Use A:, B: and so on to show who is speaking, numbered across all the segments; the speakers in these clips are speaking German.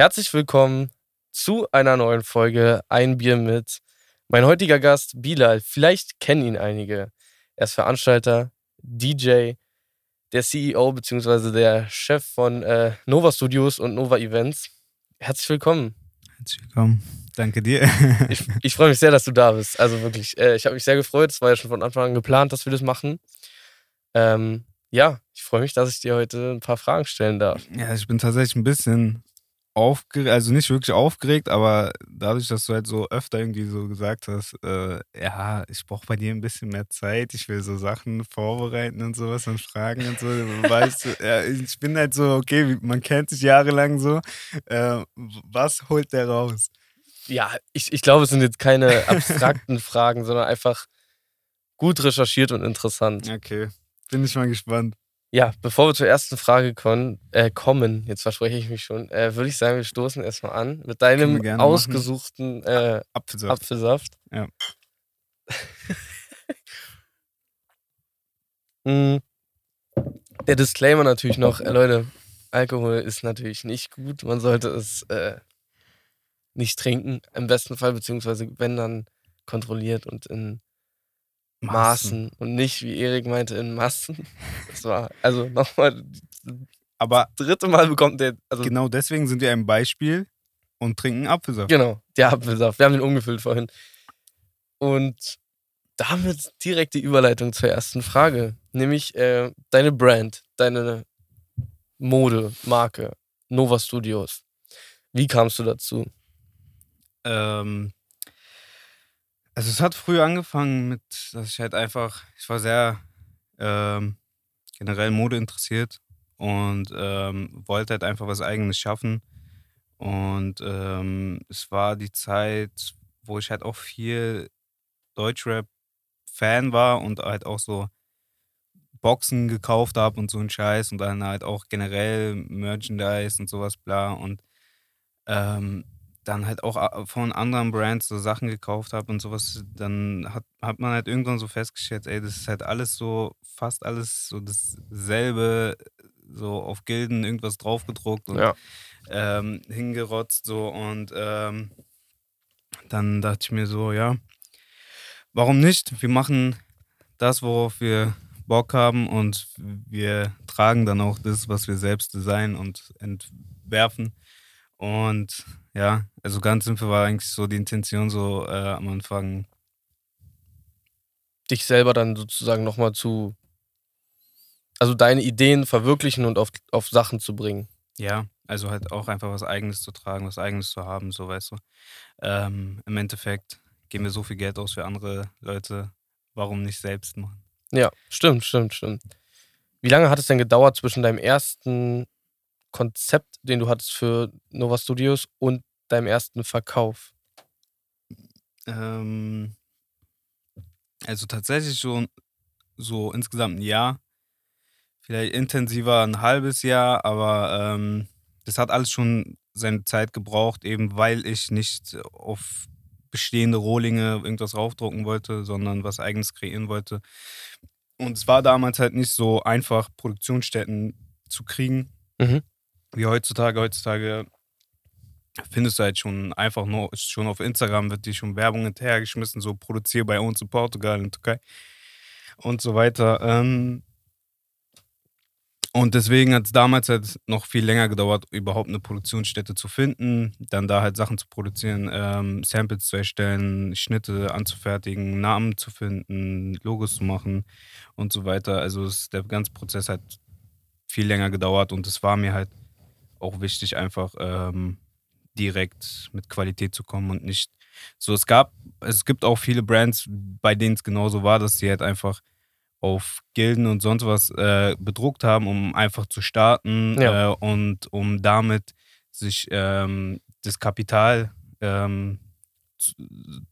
A: Herzlich willkommen zu einer neuen Folge Ein Bier mit. Mein heutiger Gast Bilal, vielleicht kennen ihn einige. Er ist Veranstalter, DJ, der CEO bzw. der Chef von äh, Nova Studios und Nova Events. Herzlich willkommen.
B: Herzlich willkommen. Danke dir.
A: ich, ich freue mich sehr, dass du da bist. Also wirklich, äh, ich habe mich sehr gefreut. Es war ja schon von Anfang an geplant, dass wir das machen. Ähm, ja, ich freue mich, dass ich dir heute ein paar Fragen stellen darf.
B: Ja, ich bin tatsächlich ein bisschen aufgeregt, also nicht wirklich aufgeregt, aber dadurch, dass du halt so öfter irgendwie so gesagt hast, äh, ja, ich brauche bei dir ein bisschen mehr Zeit, ich will so Sachen vorbereiten und sowas und Fragen und so, weißt du, ja, ich bin halt so, okay, man kennt sich jahrelang so, äh, was holt der raus?
A: Ja, ich, ich glaube, es sind jetzt keine abstrakten Fragen, sondern einfach gut recherchiert und interessant.
B: Okay, bin ich mal gespannt.
A: Ja, bevor wir zur ersten Frage kommen, äh, kommen jetzt verspreche ich mich schon, äh, würde ich sagen, wir stoßen erstmal an mit deinem ausgesuchten äh, Apfelsaft. Apfelsaft.
B: Ja.
A: mm. Der Disclaimer natürlich noch, äh, Leute, Alkohol ist natürlich nicht gut. Man sollte es äh, nicht trinken, im besten Fall, beziehungsweise wenn dann kontrolliert und in Maßen, Maßen und nicht, wie Erik meinte, in Massen. Das war, also nochmal,
B: aber
A: das dritte Mal bekommt der. Also
B: genau deswegen sind wir ein Beispiel und trinken Apfelsaft.
A: Genau, der Apfelsaft. Wir haben den umgefüllt vorhin. Und damit direkt die Überleitung zur ersten Frage, nämlich äh, deine Brand, deine Mode, Marke, Nova Studios. Wie kamst du dazu?
B: Ähm, also es hat früh angefangen mit, dass ich halt einfach, ich war sehr ähm, generell Mode interessiert und ähm, wollte halt einfach was eigenes schaffen. Und ähm, es war die Zeit, wo ich halt auch viel Deutschrap-Fan war und halt auch so Boxen gekauft habe und so ein Scheiß und dann halt auch generell Merchandise und sowas bla und ähm, dann halt auch äh, von anderen Brands so Sachen gekauft habe und sowas, dann hat, hat man halt irgendwann so festgestellt, ey, das ist halt alles so, fast alles so dasselbe, so auf Gilden irgendwas draufgedruckt und
A: ja.
B: ähm, hingerotzt so und ähm, dann dachte ich mir so, ja, warum nicht? Wir machen das, worauf wir Bock haben und wir tragen dann auch das, was wir selbst designen und entwerfen. Und ja, also ganz simpel war eigentlich so die Intention so äh, am Anfang.
A: Dich selber dann sozusagen nochmal zu, also deine Ideen verwirklichen und auf, auf Sachen zu bringen.
B: Ja, also halt auch einfach was Eigenes zu tragen, was Eigenes zu haben, so weißt du. Ähm, Im Endeffekt geben wir so viel Geld aus für andere Leute, warum nicht selbst machen?
A: Ja, stimmt, stimmt, stimmt. Wie lange hat es denn gedauert zwischen deinem ersten Konzept, den du hattest für Nova Studios und deinem ersten Verkauf?
B: Ähm, also tatsächlich schon so insgesamt ein Jahr. Vielleicht intensiver ein halbes Jahr, aber ähm, das hat alles schon seine Zeit gebraucht, eben weil ich nicht auf bestehende Rohlinge irgendwas raufdrucken wollte, sondern was eigenes kreieren wollte. Und es war damals halt nicht so einfach, Produktionsstätten zu kriegen.
A: Mhm
B: wie heutzutage. Heutzutage findest du halt schon einfach nur, schon auf Instagram wird dir schon Werbung hinterhergeschmissen, so produziere bei uns in Portugal, in Türkei und so weiter. Ähm, und deswegen hat es damals halt noch viel länger gedauert, überhaupt eine Produktionsstätte zu finden, dann da halt Sachen zu produzieren, ähm, Samples zu erstellen, Schnitte anzufertigen, Namen zu finden, Logos zu machen und so weiter. Also der ganze Prozess hat viel länger gedauert und es war mir halt auch wichtig, einfach ähm, direkt mit Qualität zu kommen und nicht so. Es gab, es gibt auch viele Brands, bei denen es genauso war, dass sie halt einfach auf Gilden und sonst was äh, bedruckt haben, um einfach zu starten ja. äh, und um damit sich ähm, das Kapital ähm, zu,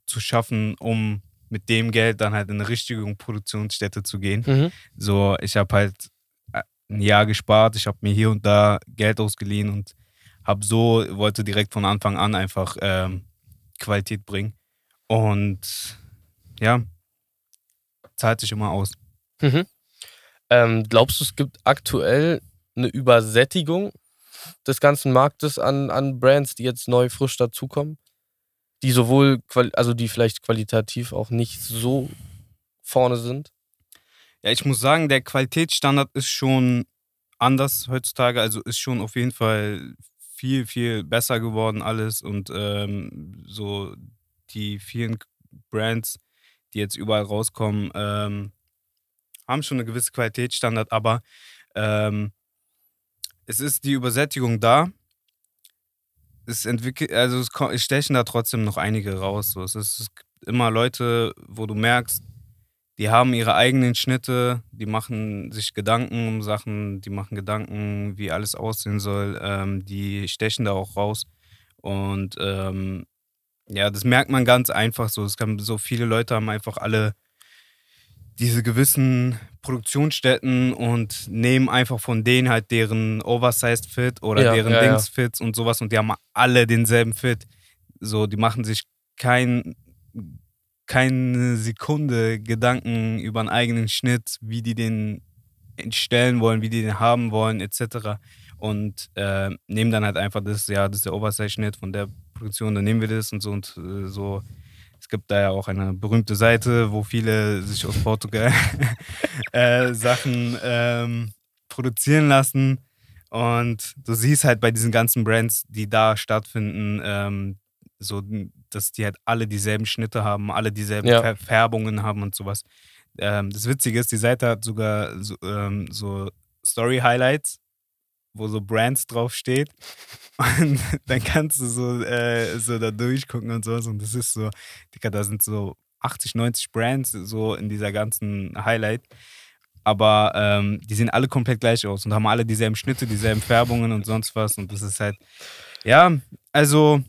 B: zu, schaffen, um mit dem Geld dann halt in eine richtige Produktionsstätte zu gehen.
A: Mhm.
B: So, ich habe halt ein Jahr gespart, ich habe mir hier und da Geld ausgeliehen und habe so, wollte direkt von Anfang an einfach ähm, Qualität bringen. Und ja, zahlt sich immer aus.
A: Mhm. Ähm, glaubst du, es gibt aktuell eine Übersättigung des ganzen Marktes an, an Brands, die jetzt neu frisch dazukommen? Die sowohl, also die vielleicht qualitativ auch nicht so vorne sind?
B: Ja, ich muss sagen, der Qualitätsstandard ist schon anders heutzutage. Also ist schon auf jeden Fall viel, viel besser geworden alles. Und ähm, so die vielen Brands, die jetzt überall rauskommen, ähm, haben schon eine gewisse Qualitätsstandard, aber ähm, es ist die Übersättigung da. Es entwickelt, also es, stechen da trotzdem noch einige raus. So. Es, ist, es gibt immer Leute, wo du merkst, die haben ihre eigenen Schnitte, die machen sich Gedanken um Sachen, die machen Gedanken, wie alles aussehen soll, ähm, die stechen da auch raus. Und ähm, ja, das merkt man ganz einfach so. Es kann, so viele Leute haben einfach alle diese gewissen Produktionsstätten und nehmen einfach von denen halt deren Oversized Fit oder ja, deren ja, Dings Fits und sowas und die haben alle denselben Fit. So, die machen sich kein keine Sekunde Gedanken über einen eigenen Schnitt, wie die den stellen wollen, wie die den haben wollen, etc. Und äh, nehmen dann halt einfach das, ja, das ist der Oversize-Schnitt von der Produktion, dann nehmen wir das und so und äh, so. Es gibt da ja auch eine berühmte Seite, wo viele sich aus Portugal äh, Sachen ähm, produzieren lassen. Und du siehst halt bei diesen ganzen Brands, die da stattfinden, ähm, so, dass die halt alle dieselben Schnitte haben, alle dieselben ja. Färbungen haben und sowas. Ähm, das Witzige ist, die Seite hat sogar so, ähm, so Story-Highlights, wo so Brands draufsteht. Und dann kannst du so, äh, so da durchgucken und sowas. Und das ist so, Digga, da sind so 80, 90 Brands so in dieser ganzen Highlight. Aber ähm, die sehen alle komplett gleich aus und haben alle dieselben Schnitte, dieselben Färbungen und sonst was. Und das ist halt, ja, also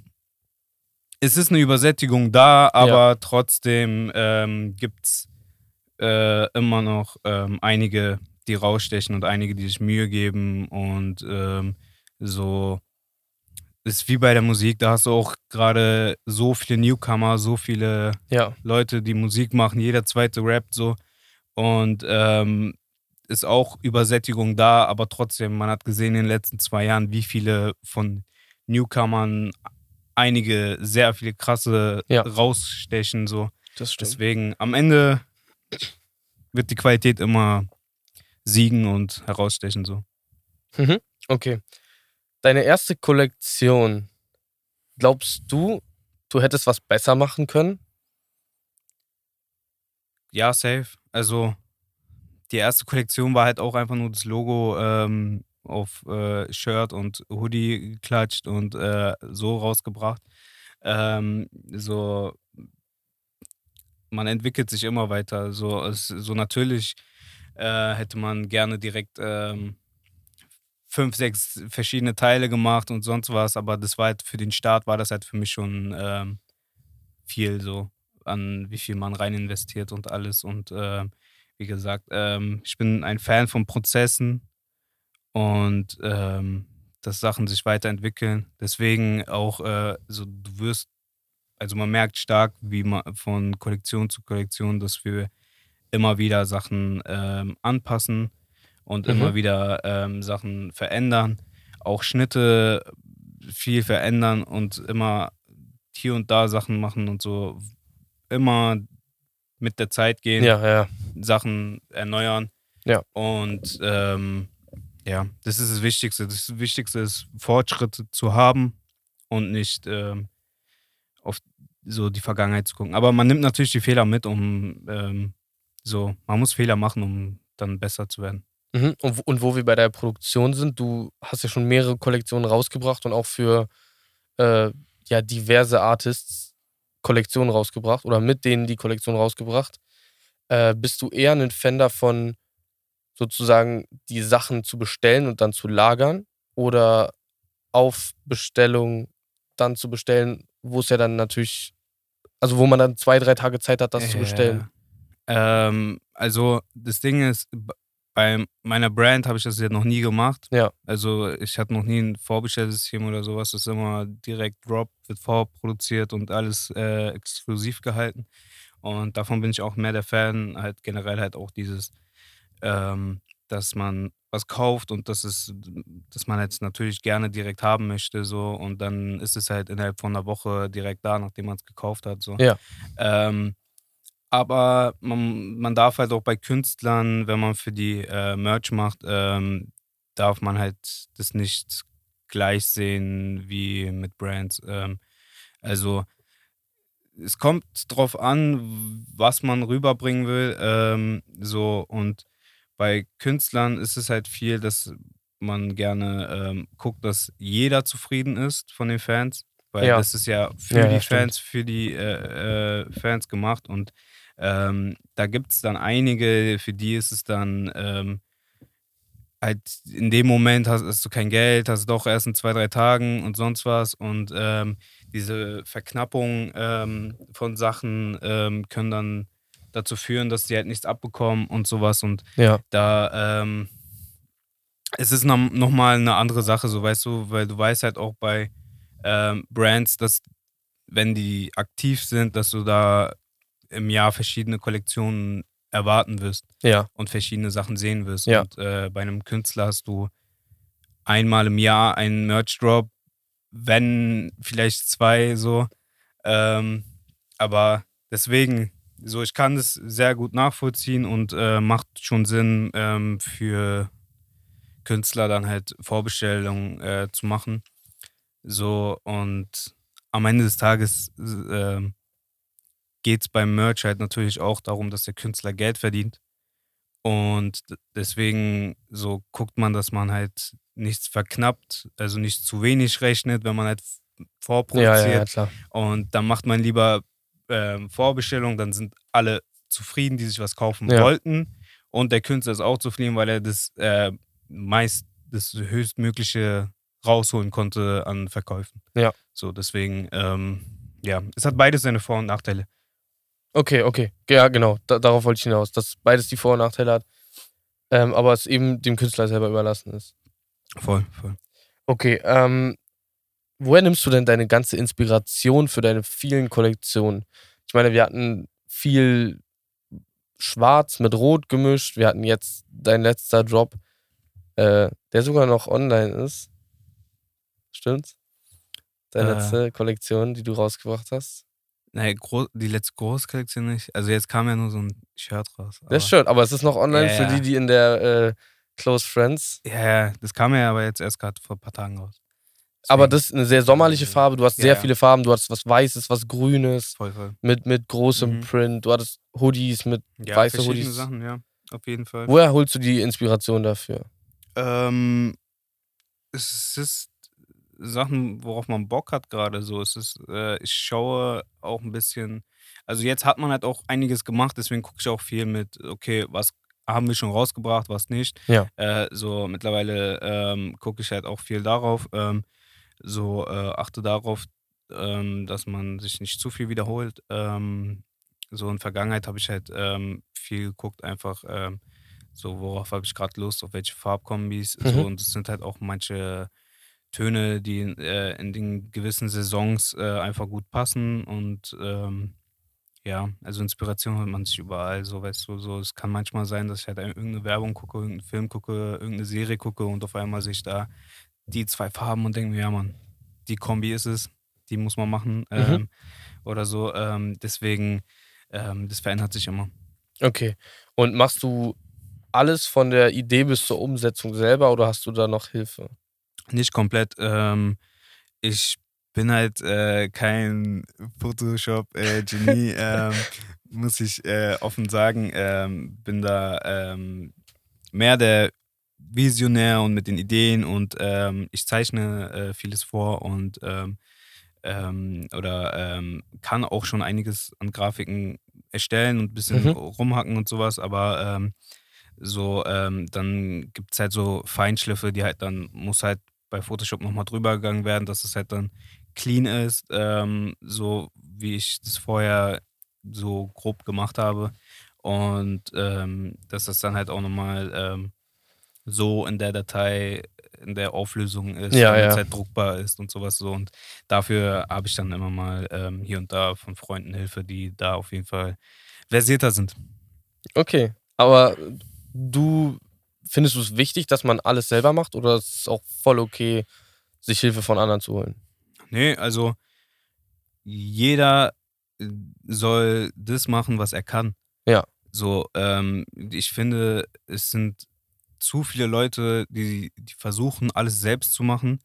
B: es ist eine Übersättigung da, aber ja. trotzdem ähm, gibt es äh, immer noch ähm, einige, die rausstechen und einige, die sich Mühe geben und ähm, so ist wie bei der Musik, da hast du auch gerade so viele Newcomer, so viele ja. Leute, die Musik machen, jeder zweite rappt so und ähm, ist auch Übersättigung da, aber trotzdem, man hat gesehen in den letzten zwei Jahren, wie viele von Newcomern einige sehr viele krasse ja. rausstechen. So. Das stimmt. Deswegen am Ende wird die Qualität immer siegen und herausstechen. So.
A: Mhm. Okay. Deine erste Kollektion, glaubst du, du hättest was besser machen können?
B: Ja, safe. Also die erste Kollektion war halt auch einfach nur das Logo ähm, auf äh, Shirt und Hoodie geklatscht und äh, so rausgebracht. Ähm, so, man entwickelt sich immer weiter. So, es, so natürlich äh, hätte man gerne direkt ähm, fünf, sechs verschiedene Teile gemacht und sonst was, aber das war halt für den Start war das halt für mich schon ähm, viel so an wie viel man rein investiert und alles und äh, wie gesagt, ähm, ich bin ein Fan von Prozessen und ähm, dass Sachen sich weiterentwickeln. Deswegen auch äh, so, du wirst, also man merkt stark, wie man von Kollektion zu Kollektion, dass wir immer wieder Sachen ähm, anpassen und mhm. immer wieder ähm, Sachen verändern, auch Schnitte viel verändern und immer hier und da Sachen machen und so immer mit der Zeit gehen,
A: ja, ja.
B: Sachen erneuern.
A: Ja.
B: Und ähm, ja, das ist das Wichtigste. Das Wichtigste ist, Fortschritte zu haben und nicht ähm, auf so die Vergangenheit zu gucken. Aber man nimmt natürlich die Fehler mit, um ähm, so, man muss Fehler machen, um dann besser zu werden.
A: Mhm. Und, und, wo wir bei der Produktion sind, du hast ja schon mehrere Kollektionen rausgebracht und auch für äh, ja, diverse Artists Kollektionen rausgebracht oder mit denen die Kollektion rausgebracht. Äh, bist du eher ein Fan davon, sozusagen die Sachen zu bestellen und dann zu lagern oder auf Bestellung dann zu bestellen, wo es ja dann natürlich, also wo man dann zwei, drei Tage Zeit hat, das äh, zu bestellen.
B: Ähm, also das Ding ist, bei meiner Brand habe ich das ja noch nie gemacht.
A: Ja.
B: Also ich hatte noch nie ein Vorbestellsystem oder sowas. Das ist immer direkt Drop, wird vorproduziert und alles äh, exklusiv gehalten. Und davon bin ich auch mehr der Fan, halt generell halt auch dieses ähm, dass man was kauft und das ist, dass man jetzt natürlich gerne direkt haben möchte, so und dann ist es halt innerhalb von einer Woche direkt da, nachdem man es gekauft hat. So.
A: Ja.
B: Ähm, aber man, man darf halt auch bei Künstlern, wenn man für die äh, Merch macht, ähm, darf man halt das nicht gleich sehen wie mit Brands. Ähm, also es kommt drauf an, was man rüberbringen will. Ähm, so und bei Künstlern ist es halt viel, dass man gerne ähm, guckt, dass jeder zufrieden ist von den Fans, weil
A: Ja.
B: das ist ja für
A: Ja,
B: die
A: stimmt.
B: Fans, für die äh, äh, Fans gemacht und ähm, da gibt es dann einige, für die ist es dann ähm, halt in dem Moment hast, hast du kein Geld, hast doch erst in zwei, drei Tagen und sonst was und ähm, diese Verknappung ähm, von Sachen ähm, können dann dazu führen, dass die halt nichts abbekommen und sowas und
A: Ja.
B: da ähm, es ist noch, noch mal eine andere Sache, so weißt du, weil du weißt halt auch bei ähm, Brands, dass wenn die aktiv sind, dass du da im Jahr verschiedene Kollektionen erwarten wirst
A: Ja.
B: und verschiedene Sachen sehen wirst.
A: Ja.
B: Und äh, bei einem Künstler hast du einmal im Jahr einen Merch-Drop, wenn vielleicht zwei so. Ähm, aber deswegen, so ich kann das sehr gut nachvollziehen und äh, macht schon Sinn ähm, für Künstler dann halt Vorbestellungen äh, zu machen. So und am Ende des Tages äh, geht es beim Merch halt natürlich auch darum, dass der Künstler Geld verdient. Und deswegen so guckt man, dass man halt nichts verknappt, also nicht zu wenig rechnet, wenn man halt
A: Ja,
B: vorproduziert.
A: ja, ja, klar.
B: Und dann macht man lieber ähm, Vorbestellung, dann sind alle zufrieden, die sich was kaufen
A: Ja.
B: wollten. Und der Künstler ist auch zufrieden, weil er das äh, meist das höchstmögliche rausholen konnte an Verkäufen.
A: Ja.
B: So, deswegen, ähm, ja, es hat beides seine Vor- und Nachteile.
A: Okay, okay. Ja, genau. Da, darauf wollte ich hinaus, dass beides die Vor- und Nachteile hat. Ähm, aber es eben dem Künstler selber überlassen ist.
B: Voll, voll.
A: Okay, ähm, woher nimmst du denn deine ganze Inspiration für deine vielen Kollektionen? Ich meine, wir hatten viel Schwarz mit Rot gemischt. Wir hatten jetzt dein letzter Drop, äh, der sogar noch online ist. Stimmt's? Deine
B: Äh.
A: letzte Kollektion, die du rausgebracht hast.
B: Gro die letzte Großkollektion nicht. Also jetzt kam ja nur so ein Shirt raus.
A: Das schön, aber es ist noch online
B: Ja,
A: für die, die in der äh, Close Friends.
B: Ja, ja, das kam ja aber jetzt erst gerade vor ein paar Tagen raus.
A: Aber das ist eine sehr sommerliche Farbe. Du hast sehr
B: ja.
A: viele Farben. Du hast was Weißes, was Grünes,
B: Voll, voll.
A: mit, mit großem
B: Mhm.
A: Print. Du hattest Hoodies mit
B: Ja,
A: weiße
B: verschiedene
A: Hoodies.
B: Sachen, ja. Auf jeden Fall.
A: Woher holst du die Inspiration dafür?
B: Ähm, es ist Sachen, worauf man Bock hat gerade so. Es ist, äh, ich schaue auch ein bisschen, also jetzt hat man halt auch einiges gemacht, deswegen gucke ich auch viel mit, okay, was haben wir schon rausgebracht, was nicht.
A: Ja.
B: Äh, so mittlerweile ähm, gucke ich halt auch viel darauf, ähm, so äh, achte darauf, ähm, dass man sich nicht zu viel wiederholt. Ähm, so in Vergangenheit habe ich halt ähm, viel geguckt, einfach ähm, so, worauf habe ich gerade Lust, auf welche Farbkombis. So,
A: Mhm.
B: und es sind halt auch manche Töne, die äh, in den gewissen Saisons äh, einfach gut passen. Und ähm, ja, also Inspiration holt man sich überall. So, weißt du, so, es kann manchmal sein, dass ich halt irgendeine Werbung gucke, irgendeinen Film gucke, irgendeine Serie gucke und auf einmal sehe ich da die zwei Farben und denke mir, ja, Mann, die Kombi ist es, die muss man machen. Ähm, oder so. Ähm, deswegen, ähm, das verändert sich immer.
A: Okay. Und machst du alles von der Idee bis zur Umsetzung selber oder hast du da noch Hilfe?
B: Nicht komplett. Ähm, ich bin halt äh, kein Photoshop-Genie, ähm, muss ich äh, offen sagen. Bin da mehr der Visionär und mit den Ideen und ähm, ich zeichne äh, vieles vor und ähm, ähm, oder ähm, kann auch schon einiges an Grafiken erstellen und ein bisschen
A: Mhm.
B: rumhacken und sowas, aber ähm, so, ähm, dann gibt es halt so Feinschliffe, die halt dann, muss halt bei Photoshop nochmal drüber gegangen werden, dass es halt dann clean ist, so wie ich das vorher so grob gemacht habe. Und dass das dann halt auch nochmal so in der Datei, in der Auflösung ist,
A: Ja, ja.
B: halt druckbar ist und sowas so. Und dafür habe ich dann immer mal ähm, hier und da von Freunden Hilfe, die da auf jeden Fall versierter sind.
A: Okay. Aber du findest du es wichtig, dass man alles selber macht oder ist es auch voll okay, sich Hilfe von anderen zu holen?
B: Nee, also jeder äh, soll das machen, was er kann.
A: Ja.
B: So, ähm, ich finde, es sind zu viele Leute, die, die versuchen, alles selbst zu machen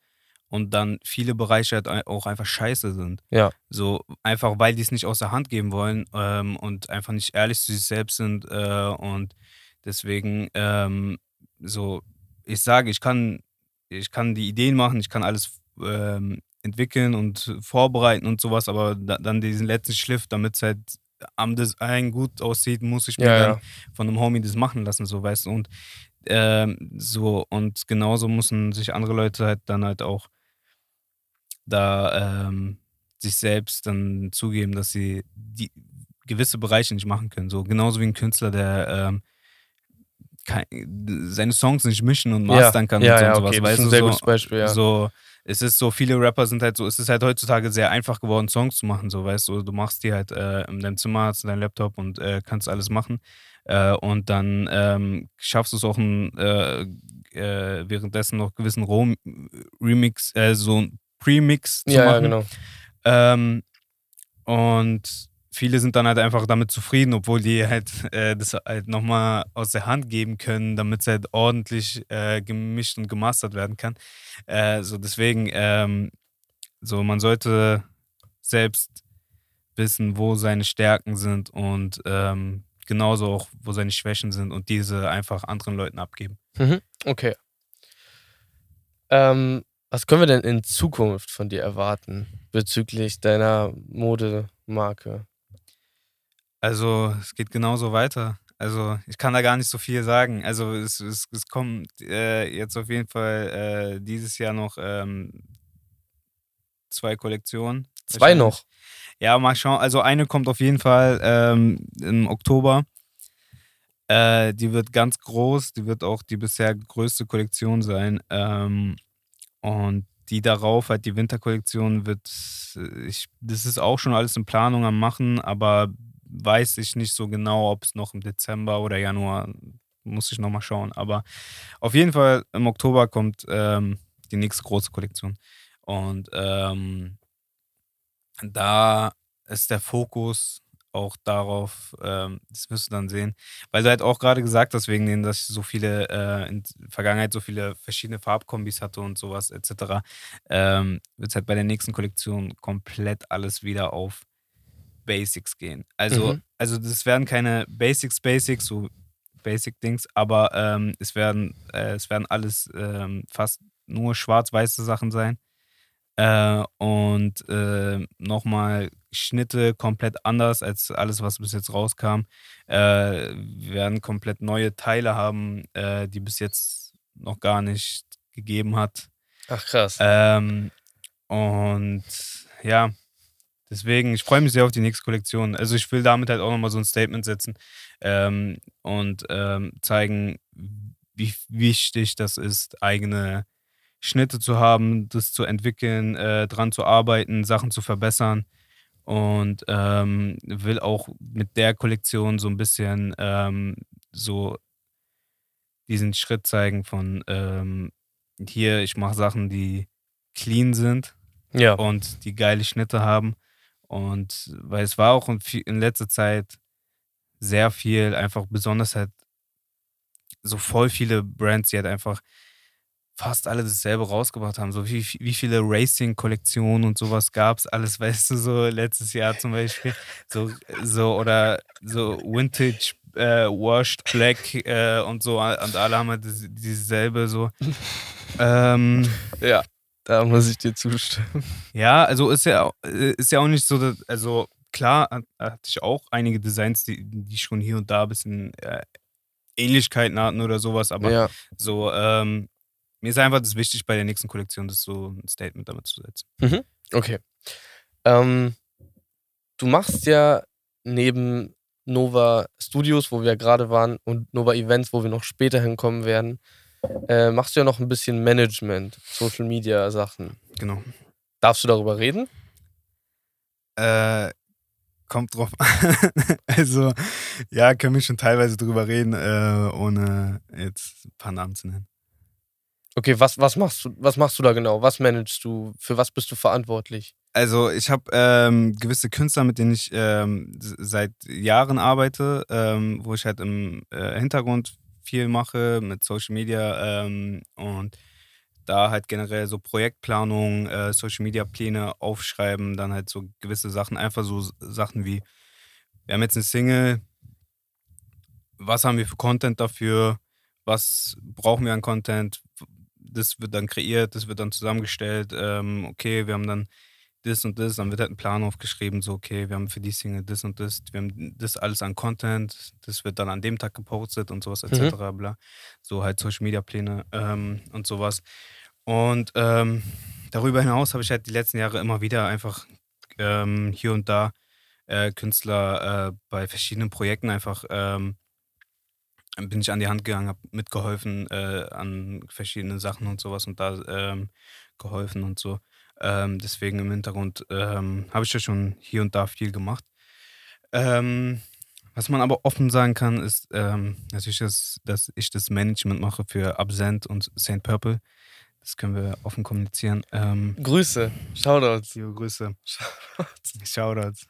B: und dann viele Bereiche halt auch einfach scheiße sind.
A: Ja.
B: So, einfach weil die es nicht aus der Hand geben wollen ähm, und einfach nicht ehrlich zu sich selbst sind. Äh, und deswegen, ähm, so, ich sage, ich kann, ich kann die Ideen machen, ich kann alles ähm, entwickeln und vorbereiten und sowas, aber da, dann diesen letzten Schliff, damit es halt am Design gut aussieht, muss ich mir
A: Ja,
B: dann
A: ja.
B: von einem Homie das machen lassen, so weißt du. Und ähm, so, und genauso müssen sich andere Leute halt dann halt auch da ähm, sich selbst dann zugeben, dass sie die gewisse Bereiche nicht machen können. So genauso wie ein Künstler, der ähm, kein, seine Songs nicht mischen und mastern kann
A: ja,
B: und so
A: ja,
B: und sowas.
A: okay, das
B: weißt
A: ist ein sehr
B: so,
A: gutes Beispiel, ja.
B: so, es ist so, viele Rapper sind halt so, es ist halt heutzutage sehr einfach geworden, Songs zu machen, so, weißt du, du machst die halt äh, in deinem Zimmer, hast deinen Laptop und äh, kannst alles machen. Äh, und dann ähm, schaffst du es auch ein, äh, äh, währenddessen noch gewissen Rom Remix, äh, so ein Premix zu
A: Ja, ja,
B: machen.
A: genau.
B: Ähm, und viele sind dann halt einfach damit zufrieden, obwohl die halt äh, das halt nochmal aus der Hand geben können, damit es halt ordentlich äh, gemischt und gemastert werden kann. Äh, so deswegen, ähm, so man sollte selbst wissen, wo seine Stärken sind und ähm, genauso auch, wo seine Schwächen sind und diese einfach anderen Leuten abgeben.
A: Mhm. Okay. Ähm, was können wir denn in Zukunft von dir erwarten bezüglich deiner Modemarke?
B: Also es geht genauso weiter. Also ich kann da gar nicht so viel sagen. Also es, es, es kommt äh, jetzt auf jeden Fall äh, dieses Jahr noch ähm, zwei Kollektionen.
A: Zwei noch.
B: Ja, mal schauen. Also eine kommt auf jeden Fall ähm, im Oktober. Äh, die wird ganz groß. Die wird auch die bisher größte Kollektion sein. Ähm, und die darauf, halt die Winterkollektion, wird, äh, ich, das ist auch schon alles in Planung am Machen, aber weiß ich nicht so genau, ob es noch im Dezember oder Januar, muss ich nochmal schauen. Aber auf jeden Fall im Oktober kommt ähm, die nächste große Kollektion. Und ähm, da ist der Fokus auch darauf, ähm, das wirst du dann sehen, weil du halt auch gerade gesagt hast, wegen denen, dass ich so viele äh, in der Vergangenheit so viele verschiedene Farbkombis hatte und sowas etc., ähm, wird es halt bei der nächsten Kollektion komplett alles wieder auf Basics gehen. Also,
A: Mhm.
B: also das werden keine Basics, Basics, so Basic-Dings, aber ähm, es werden, äh, es werden alles ähm, fast nur schwarz-weiße Sachen sein. Äh, und äh, nochmal Schnitte komplett anders als alles, was bis jetzt rauskam. Äh, wir werden komplett neue Teile haben, äh, die bis jetzt noch gar nicht gegeben hat.
A: Ach krass.
B: Ähm, und ja, deswegen, ich freue mich sehr auf die nächste Kollektion. Also ich will damit halt auch nochmal so ein Statement setzen ähm, und ähm, zeigen, wie wichtig das ist, eigene Schnitte zu haben, das zu entwickeln, äh, dran zu arbeiten, Sachen zu verbessern. Und ähm, will auch mit der Kollektion so ein bisschen ähm, so diesen Schritt zeigen von ähm, hier, ich mache Sachen, die clean sind
A: ja.
B: und die geile Schnitte haben. Und weil es war auch in, in letzter Zeit sehr viel, einfach besonders halt so voll viele Brands, die halt einfach fast alle dasselbe rausgebracht haben. So wie, wie viele Racing-Kollektionen und sowas gab es alles, weißt du, so letztes Jahr zum Beispiel. So, so oder so Vintage äh, Washed Black äh, und so und alle haben halt das- dieselbe so. ähm,
A: ja, da muss ich dir zustimmen.
B: ja, also ist ja, ist ja auch nicht so, dass, also klar hat- hatte ich auch einige Designs, die, die schon hier und da ein bisschen äh, Ähnlichkeiten hatten oder sowas, aber
A: Ja.
B: so, ähm, mir ist einfach das wichtig bei der nächsten Kollektion, das so ein Statement damit zu setzen.
A: Okay. Ähm, du machst ja neben Nova Studios, wo wir gerade waren, und Nova Events, wo wir noch später hinkommen werden, äh, machst du ja noch ein bisschen Management, Social Media Sachen.
B: Genau.
A: Darfst du darüber reden?
B: Äh, kommt drauf an. also, ja, können wir schon teilweise drüber reden, äh, ohne jetzt ein paar Namen zu nennen.
A: Okay, was, was, machst du, was machst du da genau? Was managst du? Für was bist du verantwortlich?
B: Also ich habe ähm, gewisse Künstler, mit denen ich ähm, seit Jahren arbeite, ähm, wo ich halt im äh, Hintergrund viel mache mit Social Media ähm, und da halt generell so Projektplanung, äh, Social Media Pläne aufschreiben, dann halt so gewisse Sachen, einfach so Sachen wie, wir haben jetzt eine Single, was haben wir für Content dafür, was brauchen wir an Content, das wird dann kreiert, das wird dann zusammengestellt, ähm, okay, wir haben dann das und das, dann wird halt ein Plan aufgeschrieben, so, okay, wir haben für die Single das und das, wir haben das alles an Content, das wird dann an dem Tag gepostet und sowas, etc. Mhm. Bla. So halt Social Media Pläne ähm, und sowas. Und ähm, darüber hinaus habe ich halt die letzten Jahre immer wieder einfach ähm, hier und da äh, Künstler äh, bei verschiedenen Projekten einfach ähm, bin ich an die Hand gegangen, habe mitgeholfen äh, an verschiedenen Sachen und sowas und da ähm, geholfen und so. Ähm, deswegen im Hintergrund ähm, habe ich ja schon hier und da viel gemacht. Ähm, was man aber offen sagen kann, ist ähm, natürlich, dass, dass ich das Management mache für Absent und St. Purple. Das können wir offen kommunizieren. Ähm,
A: Grüße, Shoutouts.
B: Jo, Grüße. Shoutouts. Shoutouts.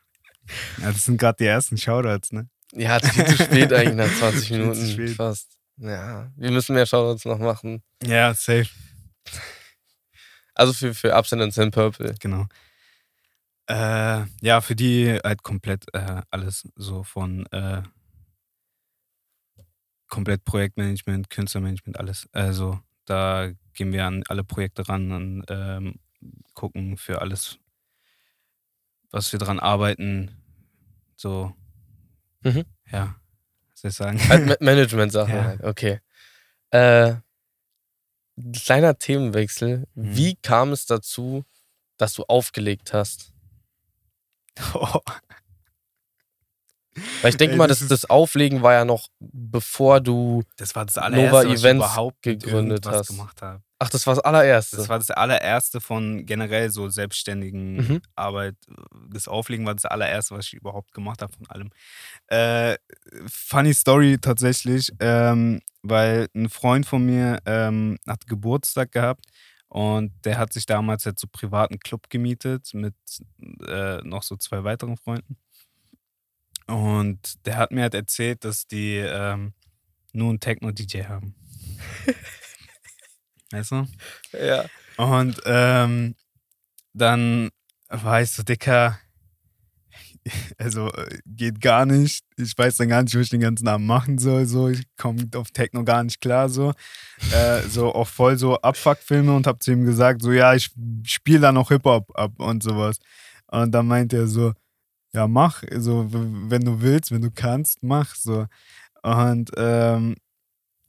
B: Ja, das sind gerade die ersten Shoutouts, ne?
A: Ja, viel zu spät eigentlich nach 20 Minuten fast. Ja, wir müssen mehr Shoutouts noch machen.
B: Ja, safe.
A: Also für, für Absent und St. Purple.
B: Genau. Äh, ja, für die halt komplett äh, alles so von äh, komplett Projektmanagement, Künstlermanagement, alles. Also da gehen wir an alle Projekte ran und ähm, gucken für alles, was wir dran arbeiten. So, mhm. ja, was soll ich sagen?
A: Halt Management-Sache, ja. okay. Äh, kleiner Themenwechsel. Mhm. Wie kam es dazu, dass du aufgelegt hast? Oh. Weil ich denke mal, das, das Auflegen war ja noch bevor du
B: das war das Nova Events überhaupt
A: gegründet hast.
B: Gemacht habe.
A: Ach, das war das allererste.
B: Das war das allererste von generell so selbstständigen mhm. Arbeit. Das Auflegen war das allererste, was ich überhaupt gemacht habe von allem. Äh, funny Story tatsächlich, ähm, weil ein Freund von mir ähm, hat Geburtstag gehabt und der hat sich damals halt so privaten Club gemietet mit äh, noch so zwei weiteren Freunden. Und der hat mir halt erzählt, dass die ähm, nur einen Techno-DJ haben. weißt du?
A: Ja.
B: Und ähm, dann war ich so, Dicker, also geht gar nicht. Ich weiß dann gar nicht, was ich den ganzen Abend machen soll. So, ich komme auf Techno gar nicht klar. So, äh, so auch voll so Abfuck-Filme und hab zu ihm gesagt, so ja, ich spiele da noch Hip-Hop ab und sowas. Und dann meinte er so, ja, mach, so, wenn du willst, wenn du kannst, mach so. Und ähm,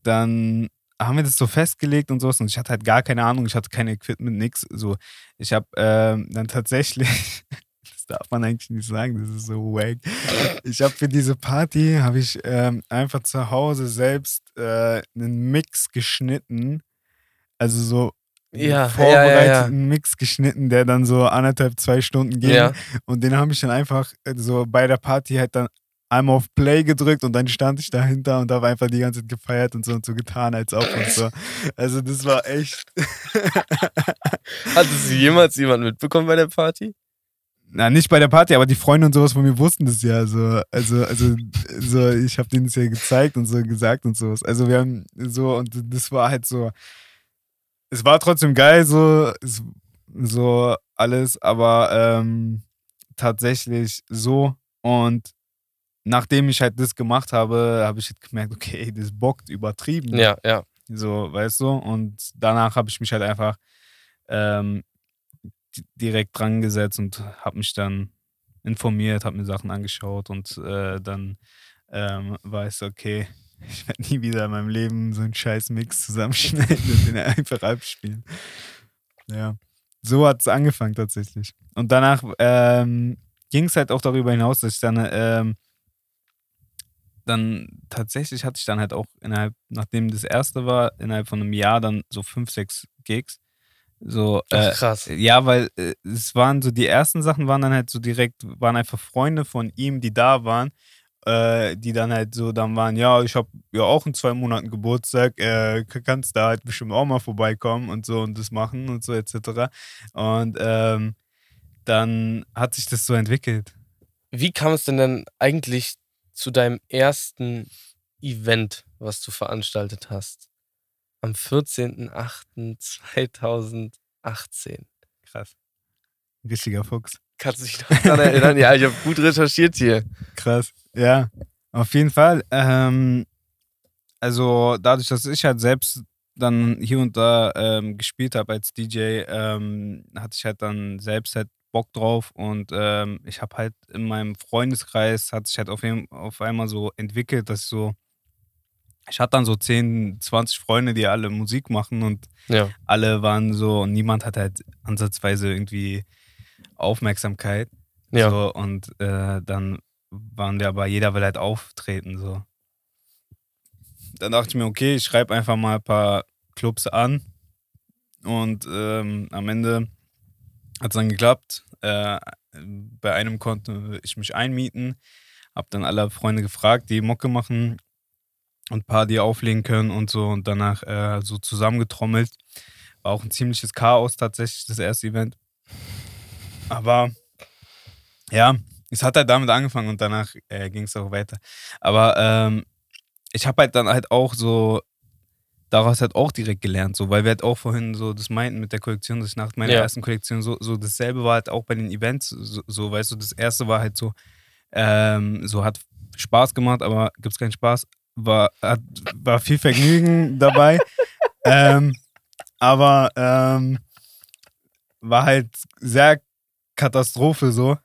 B: dann haben wir das so festgelegt und sowas und ich hatte halt gar keine Ahnung, ich hatte kein Equipment, nix. So, ich habe ähm, dann tatsächlich, das darf man eigentlich nicht sagen, das ist so wack. Ich habe für diese Party, habe ich ähm, einfach zu Hause selbst äh, einen Mix geschnitten. Also so
A: ja,
B: vorbereiteten
A: ja, ja,
B: Mix geschnitten, der dann so anderthalb, zwei Stunden ging. Und den habe ich dann einfach äh, so bei der Party halt dann einmal auf Play gedrückt und dann stand ich dahinter und habe einfach die ganze Zeit gefeiert und so und so getan, als ob und so. Also das war echt.
A: Hat es jemals jemand mitbekommen bei der Party?
B: Na, nicht bei der Party, aber die Freunde und sowas von mir wussten das ja. So. Also, also so, ich habe denen das ja gezeigt und so gesagt und sowas. Also wir haben so, und das war halt so, es war trotzdem geil, so, so alles, aber ähm, tatsächlich so. Und nachdem ich halt das gemacht habe, habe ich halt gemerkt, okay, das bockt übertrieben.
A: Ja, ja.
B: So, weißt du? Und danach habe ich mich halt einfach ähm, direkt dran gesetzt und habe mich dann informiert, habe mir Sachen angeschaut und äh, dann ähm, war es okay, ich werde nie wieder in meinem Leben so einen scheiß Mix zusammenschneiden und den einfach abspielen. Ja. So hat es angefangen tatsächlich. Und danach ähm, ging es halt auch darüber hinaus, dass ich dann, ähm, dann tatsächlich hatte ich dann halt auch innerhalb, nachdem das erste war, innerhalb von einem Jahr dann so fünf, sechs Gigs. So,
A: Ach,
B: äh,
A: krass.
B: ja, weil äh, es waren so, die ersten Sachen waren dann halt so direkt, waren einfach Freunde von ihm, die da waren, äh, die dann halt so dann waren, ja, ich habe ja auch in zwei Monaten Geburtstag, äh, kannst da halt bestimmt auch mal vorbeikommen und so und das machen und so etc. Und ähm, dann hat sich das so entwickelt.
A: Wie kam es denn dann eigentlich zu deinem ersten Event, was du veranstaltet hast? Am 14.08.2018.
B: Krass. Richtiger Fuchs.
A: Kannst du dich noch daran erinnern? Ja, ich habe gut recherchiert hier.
B: Krass. Ja, auf jeden Fall. Ähm, also dadurch, dass ich halt selbst dann hier und da ähm, gespielt habe als DJ, ähm, hatte ich halt dann selbst halt Bock drauf und ähm, ich habe halt in meinem Freundeskreis hat sich halt auf, jeden, auf einmal so entwickelt, dass ich so ich hatte dann so 10, 20 Freunde, die alle Musik machen und
A: Ja.
B: alle waren so und niemand hat halt ansatzweise irgendwie Aufmerksamkeit.
A: Ja.
B: So, und äh, dann waren wir aber, jeder will halt auftreten. So. Dann dachte ich mir, okay, ich schreibe einfach mal ein paar Clubs an. Und ähm, am Ende hat es dann geklappt. Äh, bei einem konnte ich mich einmieten. Hab dann alle Freunde gefragt, die Mucke machen und ein paar, die auflegen können und so. Und danach äh, so zusammengetrommelt. War auch ein ziemliches Chaos tatsächlich, das erste Event. Aber ja, es hat halt damit angefangen und danach äh, ging es auch weiter. Aber ähm, ich habe halt dann halt auch so daraus halt auch direkt gelernt, so, weil wir halt auch vorhin so das meinten mit der Kollektion, dass ich nach meiner
A: Ja.
B: ersten Kollektion so, so dasselbe war halt auch bei den Events, so, so weißt du, das erste war halt so, ähm, so hat Spaß gemacht, aber gibt's keinen Spaß, war, hat, war viel Vergnügen dabei, ähm, aber ähm, war halt sehr Katastrophe so.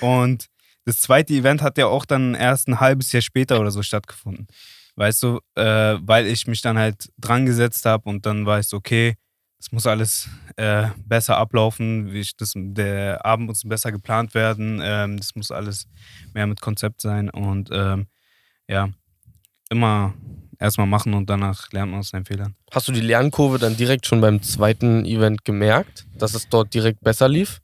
B: Und das zweite Event hat ja auch dann erst ein halbes Jahr später oder so stattgefunden. Weißt du, äh, weil ich mich dann halt dran gesetzt habe und dann war ich so, okay, das muss alles äh, besser ablaufen, wie ich das, der Abend muss besser geplant werden, ähm, das muss alles mehr mit Konzept sein und ähm, ja, immer erstmal machen und danach lernt man aus seinen Fehlern.
A: Hast du die Lernkurve dann direkt schon beim zweiten Event gemerkt, dass es dort direkt besser lief?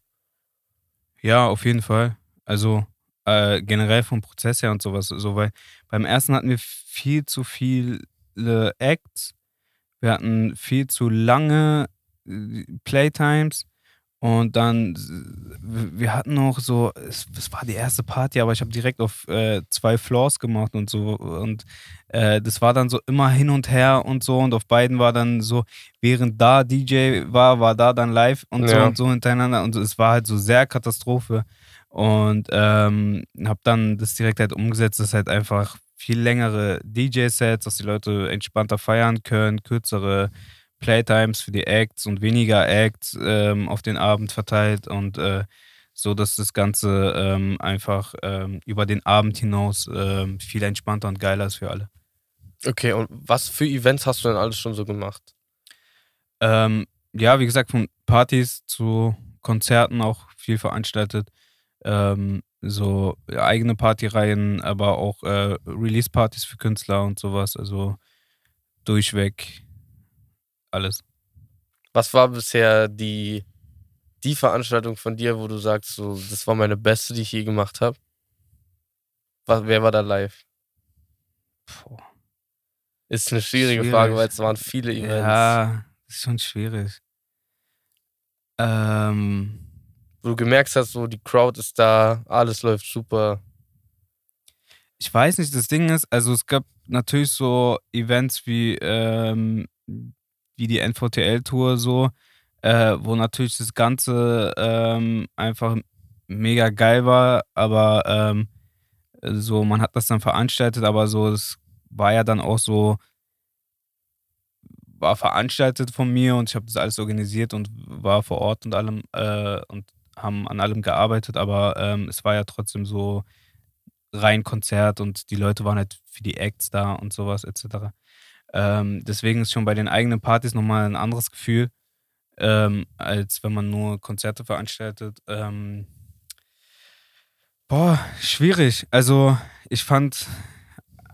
B: Ja, auf jeden Fall. Also äh, generell vom Prozess her und sowas. So, weil beim ersten hatten wir viel zu viele Acts. Wir hatten viel zu lange äh, Playtimes. Und dann, wir hatten noch so, es, es war die erste Party, aber ich habe direkt auf äh, zwei Floors gemacht und so. Und äh, das war dann so immer hin und her und so. Und auf beiden war dann so, während da DJ war, war da dann live und so
A: Ja.
B: und so hintereinander. Und es war halt so sehr Katastrophe. Und ähm, habe dann das direkt halt umgesetzt, dass halt einfach viel längere DJ-Sets, dass die Leute entspannter feiern können, kürzere Playtimes für die Acts und weniger Acts ähm, auf den Abend verteilt und äh, so, dass das Ganze ähm, einfach ähm, über den Abend hinaus ähm, viel entspannter und geiler ist für alle.
A: Okay, und was für Events hast du denn alles schon so gemacht?
B: Ähm, ja, wie gesagt, von Partys zu Konzerten auch viel veranstaltet. Ähm, so eigene Partyreihen, aber auch äh, Release-Partys für Künstler und sowas. Also durchweg alles.
A: Was war bisher die, die Veranstaltung von dir, wo du sagst, so, das war meine beste, die ich je gemacht habe? Wer war da live?
B: Puh.
A: Ist eine schwierige
B: Schwierig.
A: Frage, weil es waren viele Events.
B: Ja, ist schon schwierig. Ähm,
A: Wo du gemerkt hast, so die Crowd ist da, alles läuft super.
B: ich weiß nicht, das Ding ist, also es gab natürlich so Events wie, ähm, wie die NVTL-Tour so, äh, wo natürlich das Ganze ähm, einfach mega geil war, aber ähm, so, man hat das dann veranstaltet, aber so, es war ja dann auch so, war veranstaltet von mir und ich habe das alles organisiert und war vor Ort und allem äh, und haben an allem gearbeitet, aber ähm, es war ja trotzdem so rein Konzert und die Leute waren halt für die Acts da und sowas etc. Ähm, deswegen ist schon bei den eigenen Partys nochmal ein anderes Gefühl, ähm, als wenn man nur Konzerte veranstaltet. Ähm, boah, schwierig. Also ich fand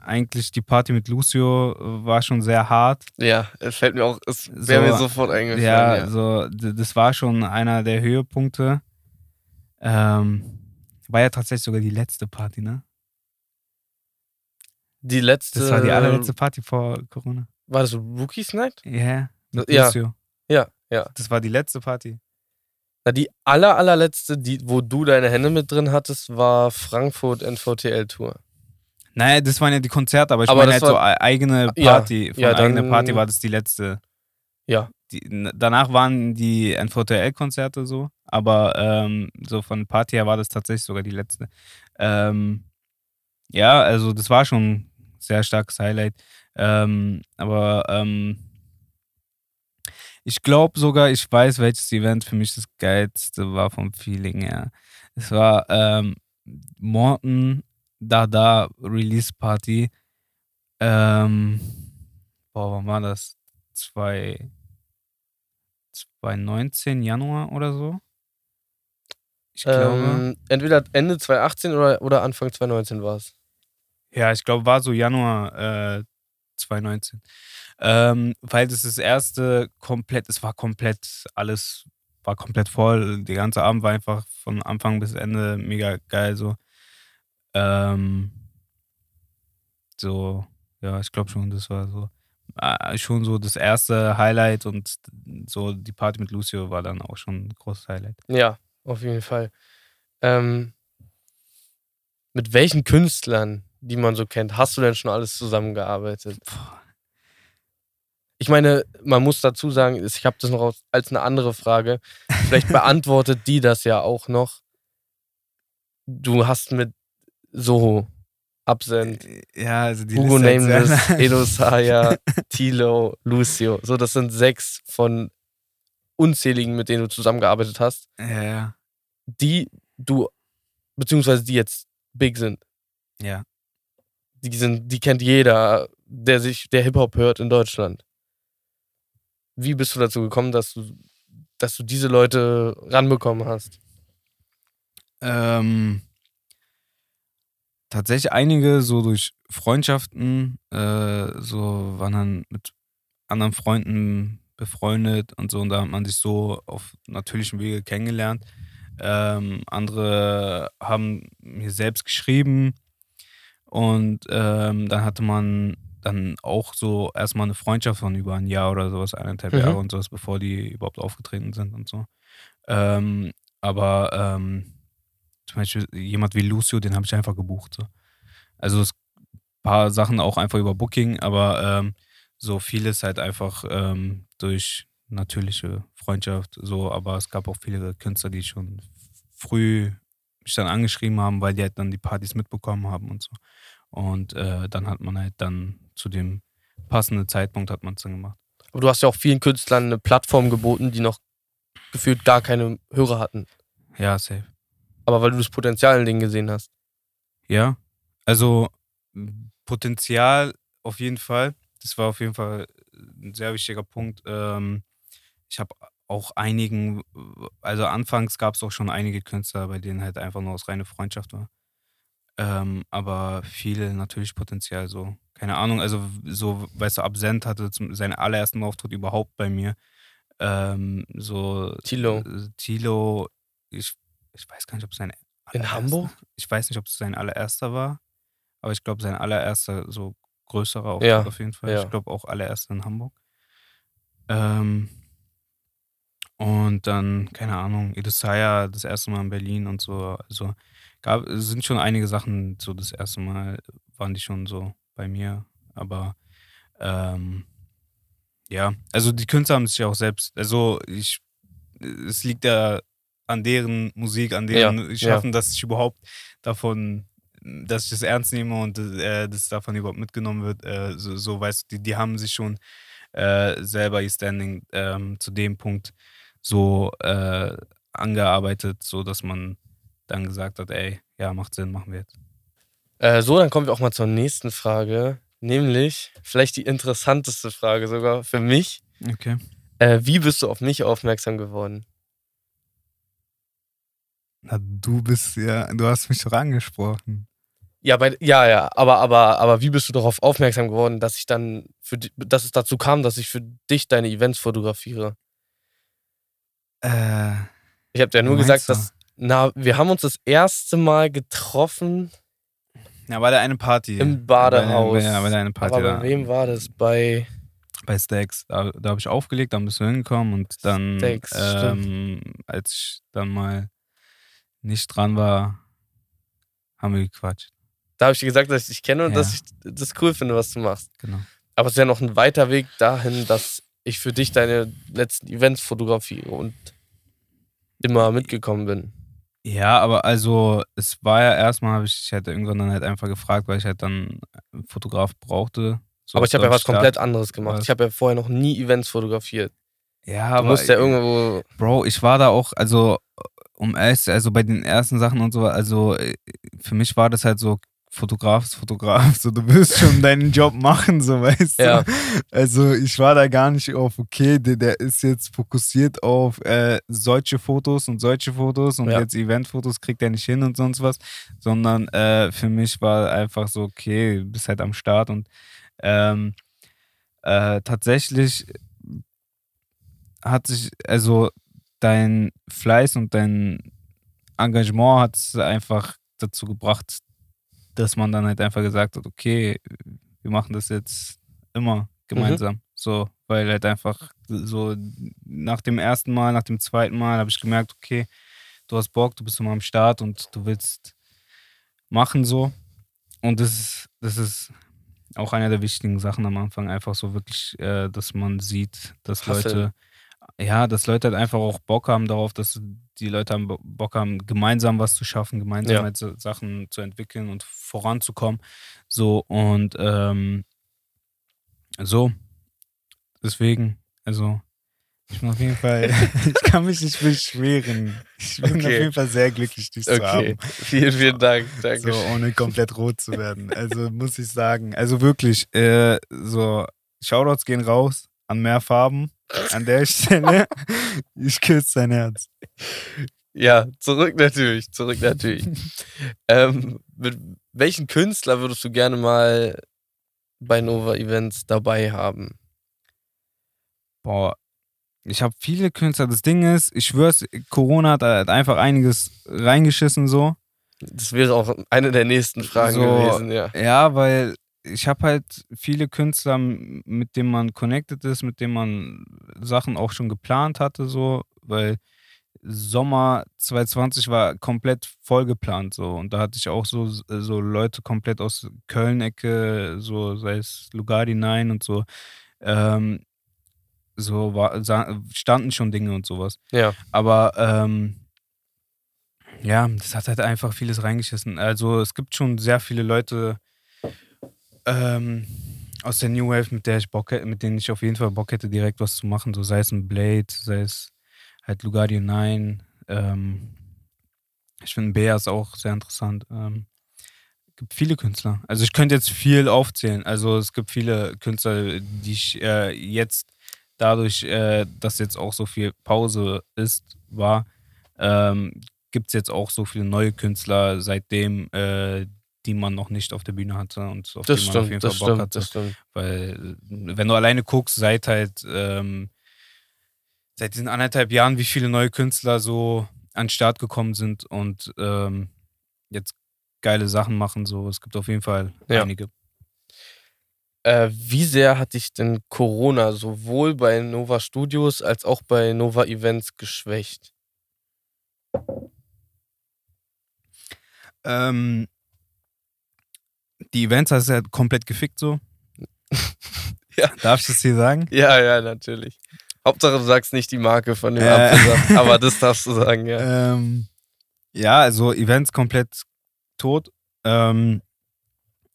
B: eigentlich die Party mit Lucio war schon sehr hart.
A: Ja, es fällt mir auch, es wäre
B: So,
A: mir sofort eingefallen.
B: Ja,
A: Ja,
B: so, das war schon einer der Höhepunkte. Ähm, war ja tatsächlich sogar die letzte Party, ne?
A: Die letzte.
B: Das war die allerletzte Party vor Corona.
A: War das Rookies Night?
B: Ja, mit
A: Ja.
B: Lucio.
A: Ja, ja.
B: Das war die letzte Party.
A: Na, die aller, allerletzte, die, wo du deine Hände mit drin hattest, war Frankfurt NVTL Tour.
B: Naja, das waren ja die Konzerte, aber ich
A: Aber
B: meine halt so
A: war-
B: ei- eigene
A: Ja,
B: Party. Von
A: ja,
B: eigene Party war das die letzte.
A: Ja.
B: Die, danach waren die NVTL-Konzerte so, aber ähm, so von Party her war das tatsächlich sogar die letzte. Ähm, ja, also das war schon ein sehr starkes Highlight. Ähm, aber ähm, ich glaube sogar, ich weiß, welches Event für mich das geilste war vom Feeling her. Es war ähm, Morton Dada Release Party. Ähm, boah, wann war das? Zwei, 2019 Januar oder so? Ich glaube.
A: Ähm, entweder Ende 2018 oder, oder Anfang 2019 war es.
B: Ja, ich glaube, war so Januar äh, 2019. Ähm, weil das das erste komplett, es war komplett, alles war komplett voll. Der ganze Abend war einfach von Anfang bis Ende mega geil. So, ähm, so ja, ich glaube schon, das war so. Äh, Schon so das erste Highlight und so die Party mit Lucio war dann auch schon ein großes Highlight.
A: Ja, auf jeden Fall. Ähm, mit welchen Künstlern, die man so kennt, hast du denn schon alles zusammengearbeitet? Ich meine, man muss dazu sagen, ich habe das noch als eine andere Frage. Vielleicht beantwortet die das ja auch noch. Du hast mit Soho, Absent,
B: Ja, also
A: Hugo Nameless,
B: lang.
A: Edo Saya, Tilo, Lucio. So, das sind sechs von unzähligen, mit denen du zusammengearbeitet hast,
B: Ja, ja.
A: die du, beziehungsweise die jetzt big sind.
B: Ja.
A: Die sind, die kennt jeder, der sich, der Hip-Hop hört in Deutschland. Wie bist du dazu gekommen, dass du, dass du diese Leute ranbekommen hast?
B: Ähm, tatsächlich einige so durch Freundschaften, äh, so waren dann mit anderen Freunden befreundet und so und da hat man sich so auf natürlichem Wege kennengelernt. Ähm, andere haben mir selbst geschrieben und ähm, dann hatte man dann auch so erstmal eine Freundschaft von über ein Jahr oder sowas, eineinhalb
A: Mhm.
B: Jahre und sowas, bevor die überhaupt aufgetreten sind und so. Ähm, aber ähm, zum Beispiel jemand wie Lucio, den habe ich einfach gebucht. So. Also es paar Sachen auch einfach über Booking, aber ähm, so vieles halt einfach ähm, durch natürliche Freundschaft. So, aber es gab auch viele Künstler, die schon früh mich dann angeschrieben haben, weil die halt dann die Partys mitbekommen haben und so. Und äh, dann hat man halt dann zu dem passenden Zeitpunkt hat man es dann gemacht.
A: Aber du hast ja auch vielen Künstlern eine Plattform geboten, die noch gefühlt gar keine Hörer hatten.
B: Ja, safe.
A: Aber weil du das Potenzial in denen gesehen hast.
B: Ja, also Potenzial auf jeden Fall. Das war auf jeden Fall ein sehr wichtiger Punkt. Ähm, ich habe auch einigen, also anfangs gab es auch schon einige Künstler, bei denen halt einfach nur aus reine Freundschaft war. Ähm, aber viele natürlich Potenzial so. Keine Ahnung, also so, weißt du, Absent hatte zum, seinen allerersten Auftritt überhaupt bei mir. Ähm, so
A: Tilo.
B: äh, Tilo, ich, ich weiß gar nicht, ob es sein
A: In Hamburg?
B: Ich weiß nicht, ob es sein allererster war, aber ich glaube, sein allererster, so größerer Auftritt
A: Ja,
B: auf jeden Fall.
A: ja.
B: Ich glaube auch allererster in Hamburg. Ähm, und dann, keine Ahnung, Edesaya das erste Mal in Berlin und so. Also gab, es sind schon einige Sachen, so das erste Mal waren die schon so bei mir. Aber ähm, ja, also die Künstler haben sich auch selbst, also ich, es liegt ja an deren Musik, an deren
A: Ja,
B: Schaffen, dass ich überhaupt davon, dass ich das ernst nehme und äh, dass davon überhaupt mitgenommen wird. Äh, so, so weißt du, die, die haben sich schon äh, selber ihr Standing ähm, zu dem Punkt so äh, angearbeitet, so dass man dann gesagt hat, ey, ja, macht Sinn, machen wir jetzt.
A: Äh, so, dann kommen wir auch mal zur nächsten Frage. Nämlich, vielleicht die interessanteste Frage sogar für mich.
B: Okay.
A: Äh, wie bist du auf mich aufmerksam geworden?
B: Na, du bist ja, du hast mich doch angesprochen.
A: Ja, bei, ja, ja, aber, aber, aber wie bist du darauf aufmerksam geworden, dass ich dann für dass es dazu kam, dass ich für dich deine Events fotografiere?
B: Äh,
A: Ich habe dir nur
B: Wie
A: gesagt,
B: du?
A: dass, na, wir haben uns das erste Mal getroffen
B: ja, bei der eine Party.
A: im Badehaus.
B: Ja, bei der eine Party
A: aber bei wem war das? Bei
B: bei Stacks. Da, da habe ich aufgelegt, dann bist du hingekommen und dann,
A: Stacks,
B: ähm, als ich dann mal nicht dran war, haben wir gequatscht.
A: da habe ich dir gesagt, dass ich dich kenne und
B: Ja.
A: dass ich das cool finde, was du machst.
B: Genau.
A: Aber es ist ja noch ein weiter Weg dahin, dass ich für dich deine letzten Events fotografiere und immer mitgekommen bin.
B: Ja, aber also es war ja erstmal, habe ich, ich hätte irgendwann dann halt einfach gefragt, weil ich halt dann einen Fotograf brauchte. So
A: aber ich habe ja was
B: Start.
A: komplett anderes gemacht. Ich habe ja vorher noch nie Events fotografiert.
B: Ja,
A: Du
B: aber
A: musst ja irgendwo.
B: Bro, ich war da auch, also um ehrlich, also bei den ersten Sachen und so, also äh, für mich war das halt so, Fotograf ist Fotograf, so du willst schon deinen Job machen, so weißt
A: Ja.
B: du. Also ich war da gar nicht auf, okay, der, der ist jetzt fokussiert auf äh, solche Fotos und solche Fotos und
A: Ja.
B: jetzt Eventfotos kriegt er nicht hin und sonst was, sondern äh, für mich war einfach so, okay, du bist halt am Start und ähm, äh, tatsächlich hat sich, also dein Fleiß und dein Engagement hat es einfach dazu gebracht, dass man dann halt einfach gesagt hat, okay, wir machen das jetzt immer gemeinsam. So, weil halt einfach so nach dem ersten Mal, nach dem zweiten Mal habe ich gemerkt, okay, du hast Bock, du bist immer am Start und du willst machen so. Und das ist, das ist auch eine der wichtigen Sachen am Anfang, einfach so wirklich, äh, dass man sieht, dass. Leute, ja, dass Leute halt einfach auch Bock haben darauf, dass die Leute haben Bo- Bock haben, gemeinsam was zu schaffen, gemeinsam
A: Ja.
B: halt Sachen zu entwickeln und voranzukommen. So und ähm, so. Deswegen, also ich bin auf jeden Fall, ich kann mich nicht beschweren. Ich bin auf
A: Okay.
B: jeden Fall sehr glücklich, dich zu
A: Okay.
B: haben.
A: Vielen, vielen Dank. Danke.
B: So, ohne komplett rot zu werden. Also muss ich sagen. Also wirklich, äh, so, Shoutouts gehen raus an mehr Farben an der Stelle. Ich küsse dein Herz.
A: Ja, zurück natürlich. Zurück natürlich. ähm, mit welchen Künstler würdest du gerne mal bei Nova Events dabei haben?
B: Boah, ich habe viele Künstler. Das Ding ist, ich schwör's, Corona hat halt einfach einiges reingeschissen so.
A: Das wäre auch eine der nächsten Fragen
B: So,
A: gewesen, ja.
B: Ja, weil ich habe halt viele Künstler, mit denen man connected ist, mit denen man Sachen auch schon geplant hatte, so, weil Sommer 2020 war komplett voll geplant, so. Und da hatte ich auch so, so Leute komplett aus Köln-Ecke, so, sei es Lugardi 9 und so, ähm, so war, standen schon Dinge und sowas.
A: Ja.
B: Aber ähm, ja, das hat halt einfach vieles reingeschissen. Also es gibt schon sehr viele Leute ähm, aus der New Wave, mit der ich Bock hätte, mit denen ich auf jeden Fall Bock hätte, direkt was zu machen. So sei es ein Blade, sei es halt Lugardio 9. Ähm, ich finde Bea ist auch sehr interessant. Ähm, gibt viele Künstler. Also ich könnte jetzt viel aufzählen. Also es gibt viele Künstler, die ich äh, jetzt dadurch, äh, dass jetzt auch so viel Pause ist, war, ähm, gibt es jetzt auch so viele neue Künstler seitdem, äh, die man noch nicht auf der Bühne hatte und auf
A: Das
B: die man auf
A: stimmt,
B: jeden
A: das
B: Fall Bock
A: stimmt,
B: hatte.
A: das stimmt.
B: Weil, wenn du alleine guckst, seit halt, ähm, seit diesen anderthalb Jahren, wie viele neue Künstler so an den Start gekommen sind und ähm, jetzt geile Sachen machen, so. Es gibt auf jeden Fall
A: Ja.
B: einige.
A: Äh, wie sehr hat dich denn Corona sowohl bei Nova Studios als auch bei Nova Events geschwächt?
B: Ähm, die Events hast du ja komplett gefickt, so.
A: Ja.
B: Darf ich das hier sagen?
A: Ja, ja, natürlich. Hauptsache, du sagst nicht die Marke von dem
B: Äh.
A: Apfelsaft, aber das darfst du sagen, ja.
B: Ähm, ja, also Events komplett tot. Ähm,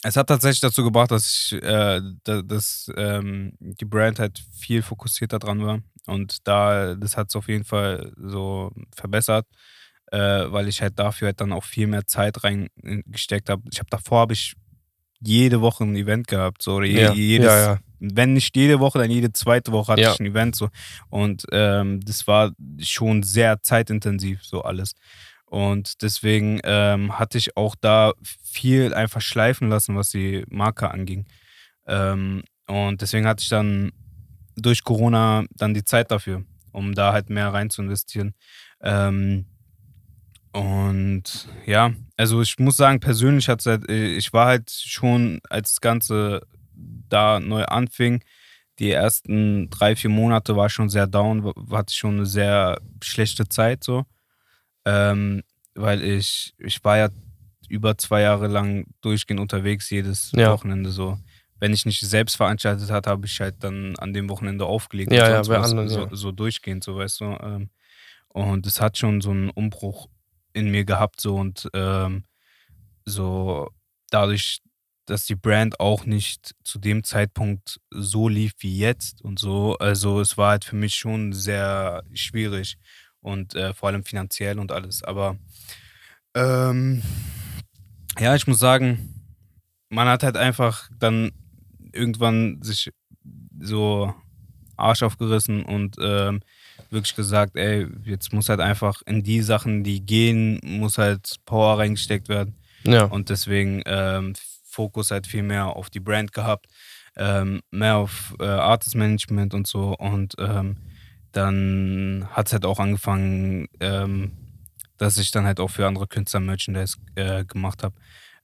B: es hat tatsächlich dazu gebracht, dass ich, äh, da- dass ähm, die Brand halt viel fokussierter dran war. Und da, das hat es auf jeden Fall so verbessert, äh, weil ich halt dafür halt dann auch viel mehr Zeit reingesteckt habe. Ich habe davor habe ich jede Woche ein Event gehabt, so oder je,
A: Ja,
B: jedes,
A: ja, ja.
B: wenn nicht jede Woche, dann jede zweite Woche hatte ich ein Event so. Und ähm, das war schon sehr zeitintensiv, so alles. Und deswegen ähm, hatte ich auch da viel einfach schleifen lassen, was die Marke anging. Ähm, und deswegen hatte ich dann durch Corona dann die Zeit dafür, um da halt mehr rein zu investieren. Ähm, und ja, also ich muss sagen, persönlich hat halt, ich war halt schon, als das Ganze da neu anfing, die ersten drei, vier Monate war schon sehr down, hatte ich schon eine sehr schlechte Zeit so. Ähm, weil ich, ich war ja über zwei Jahre lang durchgehend unterwegs, jedes ja. Wochenende so. Wenn ich nicht selbst veranstaltet hatte, habe ich halt dann an dem Wochenende aufgelegt.
A: Ja, ja, bei anderen,
B: so,
A: ja.
B: so durchgehend, so weißt du. Ähm, und es hat schon so einen Umbruch in mir gehabt, so und ähm, so dadurch, dass die Brand auch nicht zu dem Zeitpunkt so lief wie jetzt und so. Also es war halt für mich schon sehr schwierig und äh, vor allem finanziell und alles. Aber ähm, ja, ich muss sagen, man hat halt einfach dann irgendwann sich so Arsch aufgerissen und ähm, wirklich gesagt, ey, jetzt muss halt einfach in die Sachen, die gehen, muss halt Power reingesteckt werden.
A: Ja.
B: Und deswegen ähm, Fokus halt viel mehr auf die Brand gehabt, ähm, mehr auf äh, Artist Management und so. Und ähm, dann hat es halt auch angefangen, ähm, dass ich dann halt auch für andere Künstler Merchandise äh, gemacht habe.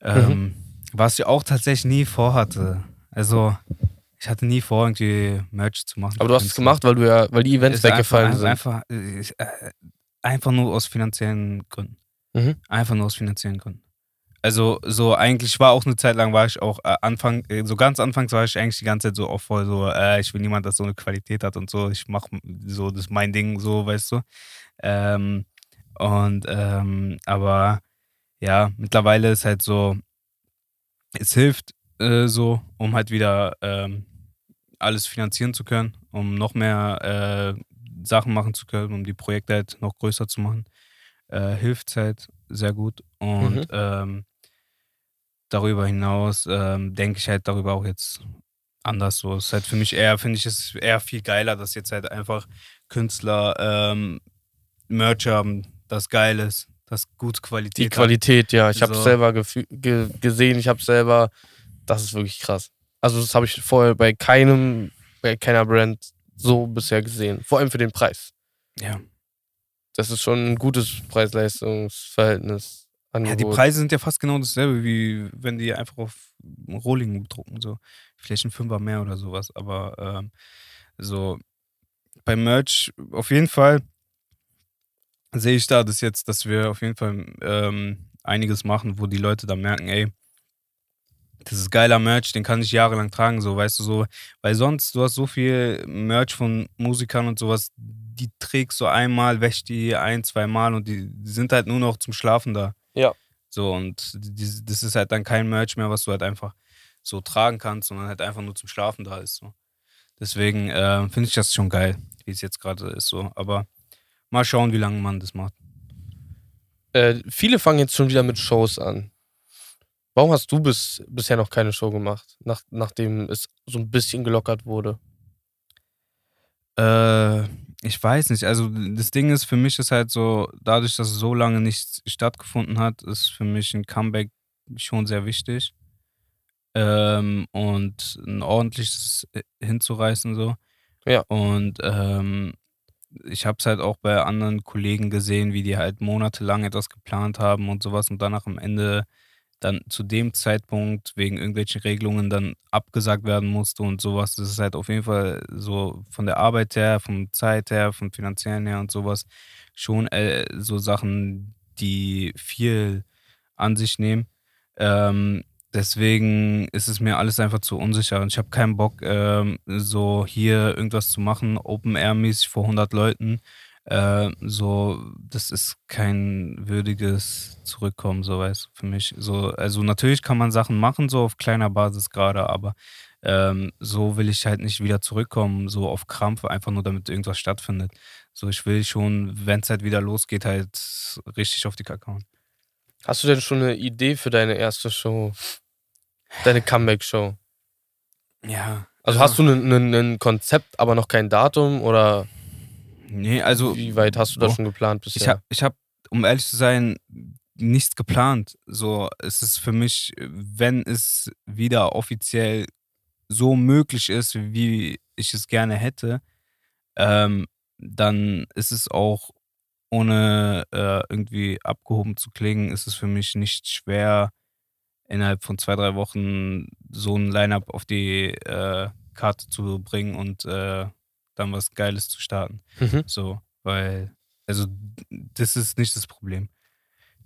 B: Ähm, mhm. Was ich auch tatsächlich nie vorhatte. Also, ich hatte nie vor, irgendwie Merch zu machen.
A: Aber du hast es gemacht, weil du ja, weil die Events weggefallen sind.
B: Einfach, äh, einfach nur aus finanziellen Gründen. Mhm. Einfach nur aus finanziellen Gründen. Also so eigentlich war auch eine Zeit lang war ich auch äh, Anfang äh, so ganz anfangs war ich eigentlich die ganze Zeit so auch voll so äh, ich will niemand, das so eine Qualität hat und so ich mache so das ist mein Ding so weißt du ähm, und ähm, aber ja mittlerweile ist halt so es hilft äh, so um halt wieder ähm, alles finanzieren zu können um noch mehr äh, Sachen machen zu können um die Projekte halt noch größer zu machen äh, hilft halt sehr gut und mhm. ähm, darüber hinaus ähm, denke ich halt darüber auch jetzt anders so. Es ist halt für mich eher, finde ich es eher viel geiler, dass jetzt halt einfach Künstler ähm, Merch haben, das geil ist, das gute Qualität
A: Die Qualität, hat. ja. Ich habe es selber ge gesehen, ich habe selber, das ist wirklich krass. Also das habe ich vorher bei keinem, bei keiner Brand so bisher gesehen. Vor allem für den Preis.
B: Ja.
A: Das ist schon ein gutes Preis-Leistungs-Verhältnis.
B: Ja, die Preise sind ja fast genau dasselbe, wie wenn die einfach auf Rohling drucken. So. Vielleicht ein Fünfer mehr oder sowas. Aber ähm, so beim Merch auf jeden Fall sehe ich da das jetzt, dass wir auf jeden Fall ähm, einiges machen, wo die Leute dann merken, ey, das ist geiler Merch, den kann ich jahrelang tragen, so, weißt du, so, weil sonst, du hast so viel Merch von Musikern und sowas, die trägst du einmal, wäschst die ein, zwei Mal und die, die sind halt nur noch zum Schlafen da.
A: Ja.
B: So, und die, das ist halt dann kein Merch mehr, was du halt einfach so tragen kannst, sondern halt einfach nur zum Schlafen da ist. So. Deswegen äh, finde ich das schon geil, wie es jetzt gerade ist. So. Aber mal schauen, wie lange man das macht.
A: Äh, viele fangen jetzt schon wieder mit Shows an. Warum hast du bis, bisher noch keine Show gemacht, nach, nachdem es so ein bisschen gelockert wurde?
B: Äh, ich weiß nicht. Also das Ding ist, für mich ist halt so, dadurch, dass es so lange nicht stattgefunden hat, ist für mich ein Comeback schon sehr wichtig. Ähm, und ein ordentliches äh, hinzureißen so.
A: Ja.
B: Und ähm, ich habe es halt auch bei anderen Kollegen gesehen, wie die halt monatelang etwas geplant haben und sowas und danach am Ende dann zu dem Zeitpunkt wegen irgendwelchen Regelungen dann abgesagt werden musste und sowas. Das ist halt auf jeden Fall so von der Arbeit her, vom Zeit her, vom finanziellen her und sowas schon äh, so Sachen, die viel an sich nehmen. Ähm, deswegen ist es mir alles einfach zu unsicher und ich habe keinen Bock, ähm, so hier irgendwas zu machen, Open-Air-mäßig vor 100 Leuten äh, so, das ist kein würdiges Zurückkommen, so weißt du, für mich. So, also natürlich kann man Sachen machen, so auf kleiner Basis gerade, aber ähm, so will ich halt nicht wieder zurückkommen, so auf Krampf, einfach nur damit irgendwas stattfindet. So, ich will schon, wenn es halt wieder losgeht, halt richtig auf die Kakao.
A: Hast du denn schon eine Idee für deine erste Show? Deine Comeback-Show?
B: Ja.
A: Also hast du ein Konzept, aber noch kein Datum oder?
B: Nee, also.
A: Wie weit hast du das oh, schon geplant bisher?
B: Ich habe ich hab,
C: um ehrlich zu sein, nichts geplant. So, es ist für mich, wenn es wieder offiziell so möglich ist, wie ich es gerne hätte, ähm, dann ist es auch ohne äh, irgendwie abgehoben zu klingen, ist es für mich nicht schwer, innerhalb von zwei, drei Wochen so ein Line-up auf die äh, Karte zu bringen und äh, dann was Geiles zu starten.
A: Mhm.
C: So, weil, also das ist nicht das Problem.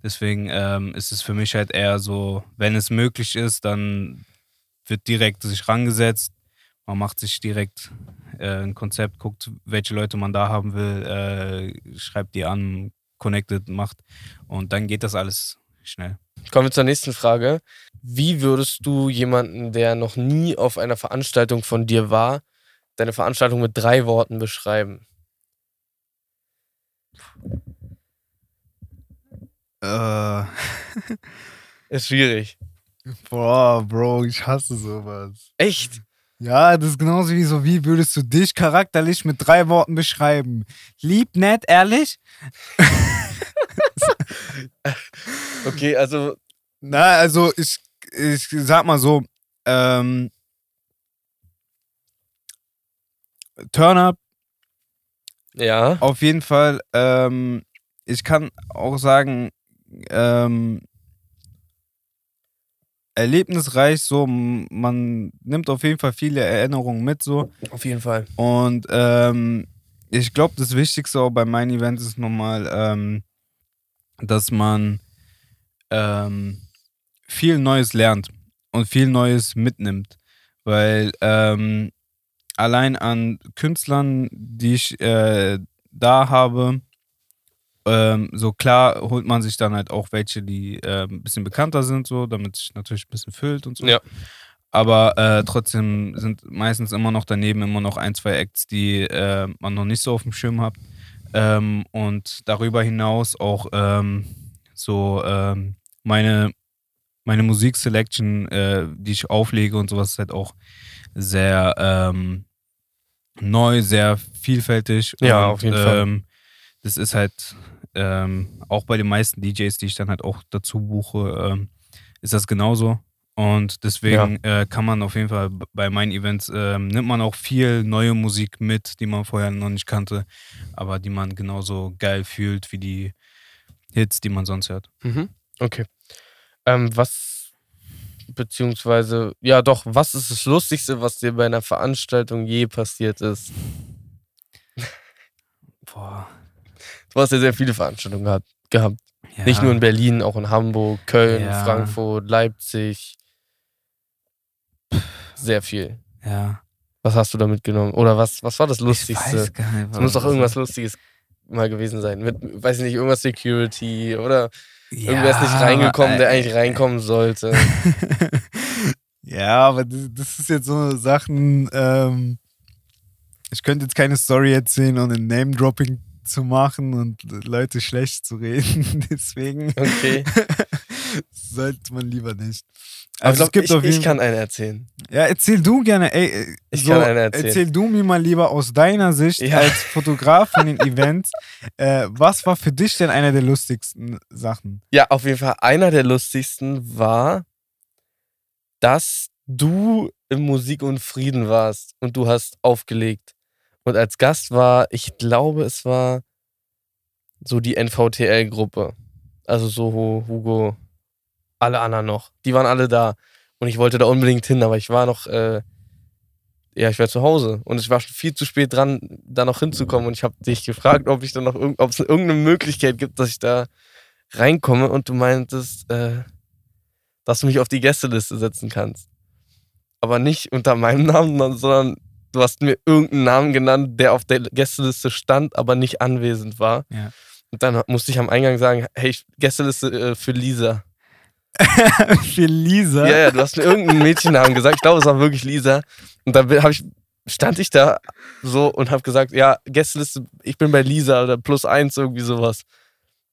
C: Deswegen ähm, ist es für mich halt eher so, wenn es möglich ist, dann wird direkt sich rangesetzt. Man macht sich direkt äh, ein Konzept, guckt, welche Leute man da haben will, äh, schreibt die an, connected, macht und dann geht das alles schnell.
A: Kommen wir zur nächsten Frage. Wie würdest du jemanden, der noch nie auf einer Veranstaltung von dir war, deine Veranstaltung mit drei Worten beschreiben?
B: Äh,
A: Ist schwierig.
B: boah, Bro, ich hasse sowas.
A: Echt?
B: Ja, das ist genauso wie so, wie würdest du dich charakterlich mit drei Worten beschreiben? Lieb, nett, ehrlich?
A: Okay, also
B: Na, also ich, ich sag mal so, ähm, Turn up,
A: ja.
B: auf jeden Fall. Ähm, ich kann auch sagen, ähm, erlebnisreich, so, man nimmt auf jeden Fall viele Erinnerungen mit, so.
A: Auf jeden Fall.
B: Und ähm, ich glaube, das Wichtigste auch bei meinen Events ist nochmal, ähm, dass man ähm, viel Neues lernt und viel Neues mitnimmt. Weil ähm, allein an Künstlern, die ich äh, da habe, ähm, so klar holt man sich dann halt auch welche, die äh, ein bisschen bekannter sind, so, damit sich natürlich ein bisschen füllt und so.
A: Ja.
B: Aber äh, trotzdem sind meistens immer noch daneben immer noch ein, zwei Acts, die äh, man noch nicht so auf dem Schirm hat. Ähm, und darüber hinaus auch ähm, so ähm, meine, meine Musikselection, äh, die ich auflege und sowas, ist halt auch sehr ähm, neu, sehr vielfältig.
A: Ja,
B: und,
A: auf jeden Fall.
B: ähm, Das ist halt ähm, auch bei den meisten DJs, die ich dann halt auch dazu buche, ähm, ist das genauso. Und deswegen äh, kann man auf jeden Fall bei meinen Events, ähm, nimmt man auch viel neue Musik mit, die man vorher noch nicht kannte, aber die man genauso geil fühlt wie die Hits, die man sonst hört.
A: Mhm. Okay. Ähm, was, beziehungsweise, ja doch, was ist das Lustigste, was dir bei einer Veranstaltung je passiert ist?
B: Boah.
A: Du hast ja sehr viele Veranstaltungen gehabt. gehabt.
B: Ja.
A: Nicht nur in Berlin, auch in Hamburg, Köln,
B: Ja.
A: Frankfurt, Leipzig. Sehr viel.
B: Ja.
A: Was hast du da mitgenommen? Oder was, was war das
B: Ich
A: Lustigste?
B: weiß gar nicht.
A: Es muss doch
B: was-
A: irgendwas Lustiges mal gewesen sein. Mit, weiß ich nicht, irgendwas Security oder
B: Ja,
A: irgendwer ist nicht reingekommen, der eigentlich reinkommen sollte.
B: ja, aber das, ist jetzt so Sachen, ähm, ich könnte jetzt keine Story erzählen, um ein Name-Dropping zu machen und Leute schlecht zu reden. Deswegen
A: Okay.
B: sollte man lieber nicht.
A: Aber
B: Also
A: ich,
B: es gibt
A: glaub, ich, ich
B: jeden
A: kann einen erzählen.
B: Ja, erzähl du gerne, ey. äh,
A: Ich
B: so,
A: kann eine erzählen.
B: Erzähl du mir mal lieber aus deiner Sicht
A: Ja.
B: als Fotograf von den Events. Äh, was war für dich denn einer der lustigsten Sachen?
A: Ja, auf jeden Fall einer der lustigsten war, dass du im Musik und Frieden warst und du hast aufgelegt. Und als Gast war, ich glaube, es war so die NVTL-Gruppe. Also so Hu- Hugo, alle anderen noch. Die waren alle da. Und ich wollte da unbedingt hin, aber ich war noch, äh, ja, ich war zu Hause. Und ich war schon viel zu spät dran, da noch hinzukommen. Und ich habe dich gefragt, ob ich dann noch ob es irgendeine Möglichkeit gibt, dass ich da reinkomme. Und du meintest, äh, dass du mich auf die Gästeliste setzen kannst. Aber nicht unter meinem Namen, sondern du hast mir irgendeinen Namen genannt, der auf der Gästeliste stand, aber nicht anwesend war.
B: Ja.
A: Und dann musste ich am Eingang sagen, hey, Gästeliste äh, für Lisa.
B: für Lisa.
A: Ja, ja, du hast mir irgendeinen Mädchennamen gesagt. Ich glaube, es war wirklich Lisa. Und dann ich, stand ich da so und habe gesagt, ja, Gästeliste, ich bin bei Lisa oder plus eins, irgendwie sowas.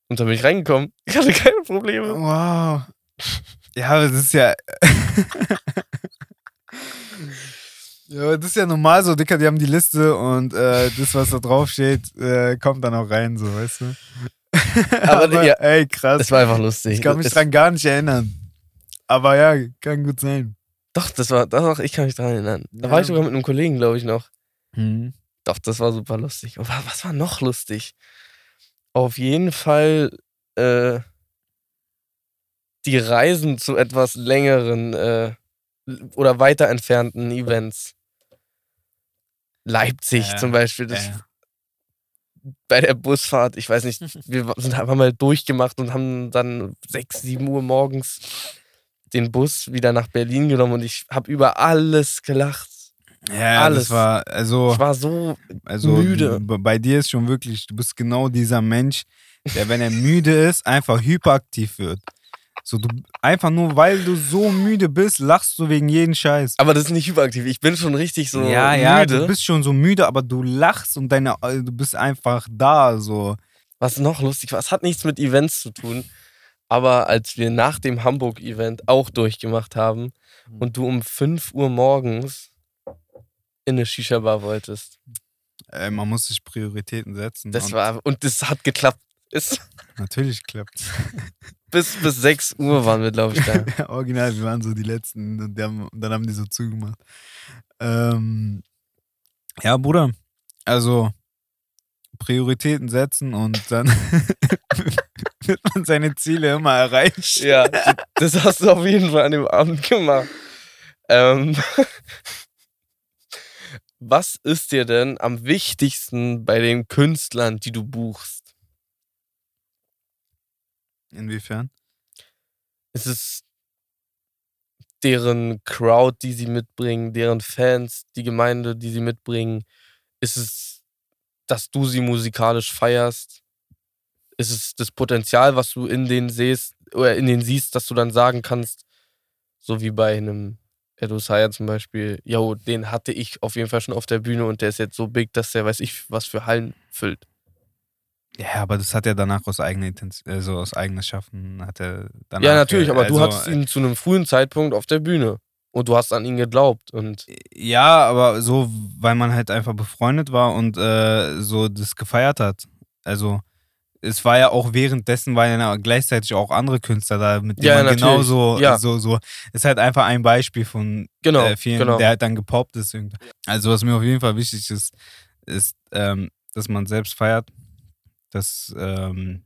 A: Und dann bin ich reingekommen. Ich hatte keine Probleme.
B: Wow. Ja, aber das ist ja. ja, aber das ist ja normal so, Dicker, die haben die Liste und äh, das, was da drauf steht, äh, kommt dann auch rein, so, weißt du?
A: Aber,
B: Aber,
A: ja,
B: ey, krass.
A: das war einfach lustig.
B: ich kann mich
A: Das-
B: dran gar nicht erinnern. Aber ja, kann gut sein.
A: Doch, das war, doch, ich kann mich daran erinnern. Da
B: Ja.
A: war ich sogar mit einem Kollegen, glaube ich, noch.
B: Mhm.
A: Doch, das war super lustig. Und wa- was war noch lustig? Auf jeden Fall äh, die Reisen zu etwas längeren äh, oder weiter entfernten Events. Leipzig
B: Ja,
A: zum Beispiel. Das,
B: ja.
A: Bei der Busfahrt, ich weiß nicht, wir sind einfach mal durchgemacht und haben dann 6, 7 Uhr morgens den Bus wieder nach Berlin genommen und ich habe über alles gelacht.
B: Ja,
A: Alles.
B: das war, also,
A: Ich war so
B: also
A: müde.
B: bei dir ist schon wirklich, du bist genau dieser Mensch, der, wenn er müde ist, einfach hyperaktiv wird. So, du, einfach nur, weil du so müde bist, lachst du wegen jeden Scheiß.
A: Aber das ist nicht überaktiv. Ich bin schon richtig so
B: ja, ja,
A: müde.
B: du bist schon so müde, aber du lachst und deine, du bist einfach da, so.
A: Was noch lustig war, es hat nichts mit Events zu tun. Aber als wir nach dem Hamburg-Event auch durchgemacht haben
B: Mhm.
A: und du um 5 Uhr morgens in eine Shisha-Bar wolltest.
B: Äh, man muss sich Prioritäten setzen.
A: Das
B: und
A: war, und das hat geklappt. Es,
B: Natürlich klappt
A: bis, bis 6 Uhr waren wir, glaube ich, da.
B: Original, wir waren so die Letzten und, die haben, dann haben die so zugemacht. Ähm, ja, Bruder, also Prioritäten setzen und dann wird man seine Ziele immer erreichen.
A: Ja, das hast du auf jeden Fall an dem Abend gemacht. Ähm, was ist dir denn am wichtigsten bei den Künstlern, die du buchst?
B: Inwiefern?
A: Ist es deren Crowd, die sie mitbringen, deren Fans, die Gemeinde, die sie mitbringen? Ist es, dass du sie musikalisch feierst? Ist es das Potenzial, was du in denen siehst, oder in denen siehst, dass du dann sagen kannst, so wie bei einem Edo Saya zum Beispiel, yo, den hatte ich auf jeden Fall schon auf der Bühne und der ist jetzt so big, dass der weiß ich, was für Hallen füllt.
B: Ja, aber das hat er danach aus eigener Intention, also aus eigenes Schaffen hat er danach.
A: ja, natürlich, aber du
B: also,
A: hattest ihn zu einem frühen Zeitpunkt auf der Bühne und du hast an ihn geglaubt und
B: Ja, aber so, weil man halt einfach befreundet war und äh, so das gefeiert hat. Also, es war ja auch währenddessen, waren ja gleichzeitig auch andere Künstler da, mit denen
A: Ja,
B: man genauso,
A: Ja.
B: so, so. Ist halt einfach ein Beispiel von
A: genau,
B: äh, vielen,
A: genau.
B: der halt dann gepoppt ist. Also, was mir auf jeden Fall wichtig ist, ist, ähm, dass man selbst feiert, dass ähm,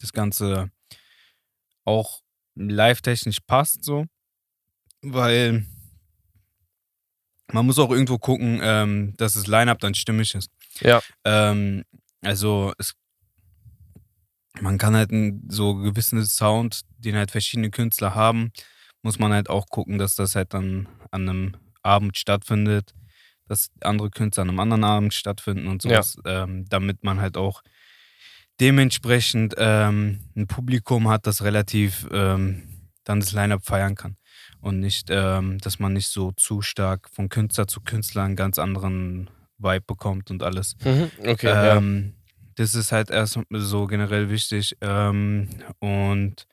B: das Ganze auch live-technisch passt, so. Weil man muss auch irgendwo gucken, ähm, dass das Line-Up dann stimmig ist.
A: Ja.
B: Ähm, also es, man kann halt einen so gewissen Sound, den halt verschiedene Künstler haben, muss man halt auch gucken, dass das halt dann an einem Abend stattfindet, dass andere Künstler an einem anderen Abend stattfinden und sowas, ähm, damit man halt auch dementsprechend ähm, ein Publikum hat, das relativ ähm, dann das Line-Up feiern kann. Und nicht, ähm, dass man nicht so zu stark von Künstler zu Künstler einen ganz anderen Vibe bekommt und alles.
A: Mhm, okay, ja.
B: ähm, Das ist halt erst so generell wichtig. Ähm, und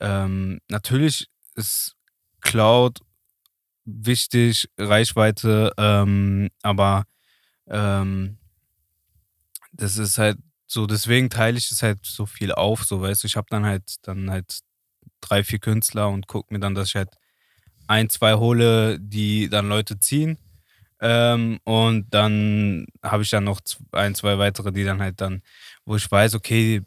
B: ähm, natürlich ist Cloud wichtig, Reichweite, aber das ist halt so, deswegen teile ich es halt so viel auf, so weißt du, ich habe dann halt dann halt drei, vier Künstler und gucke mir dann, dass ich halt ein, zwei hole, die dann Leute ziehen. Ähm, und dann habe ich dann noch ein, zwei weitere, die dann halt dann, wo ich weiß, okay,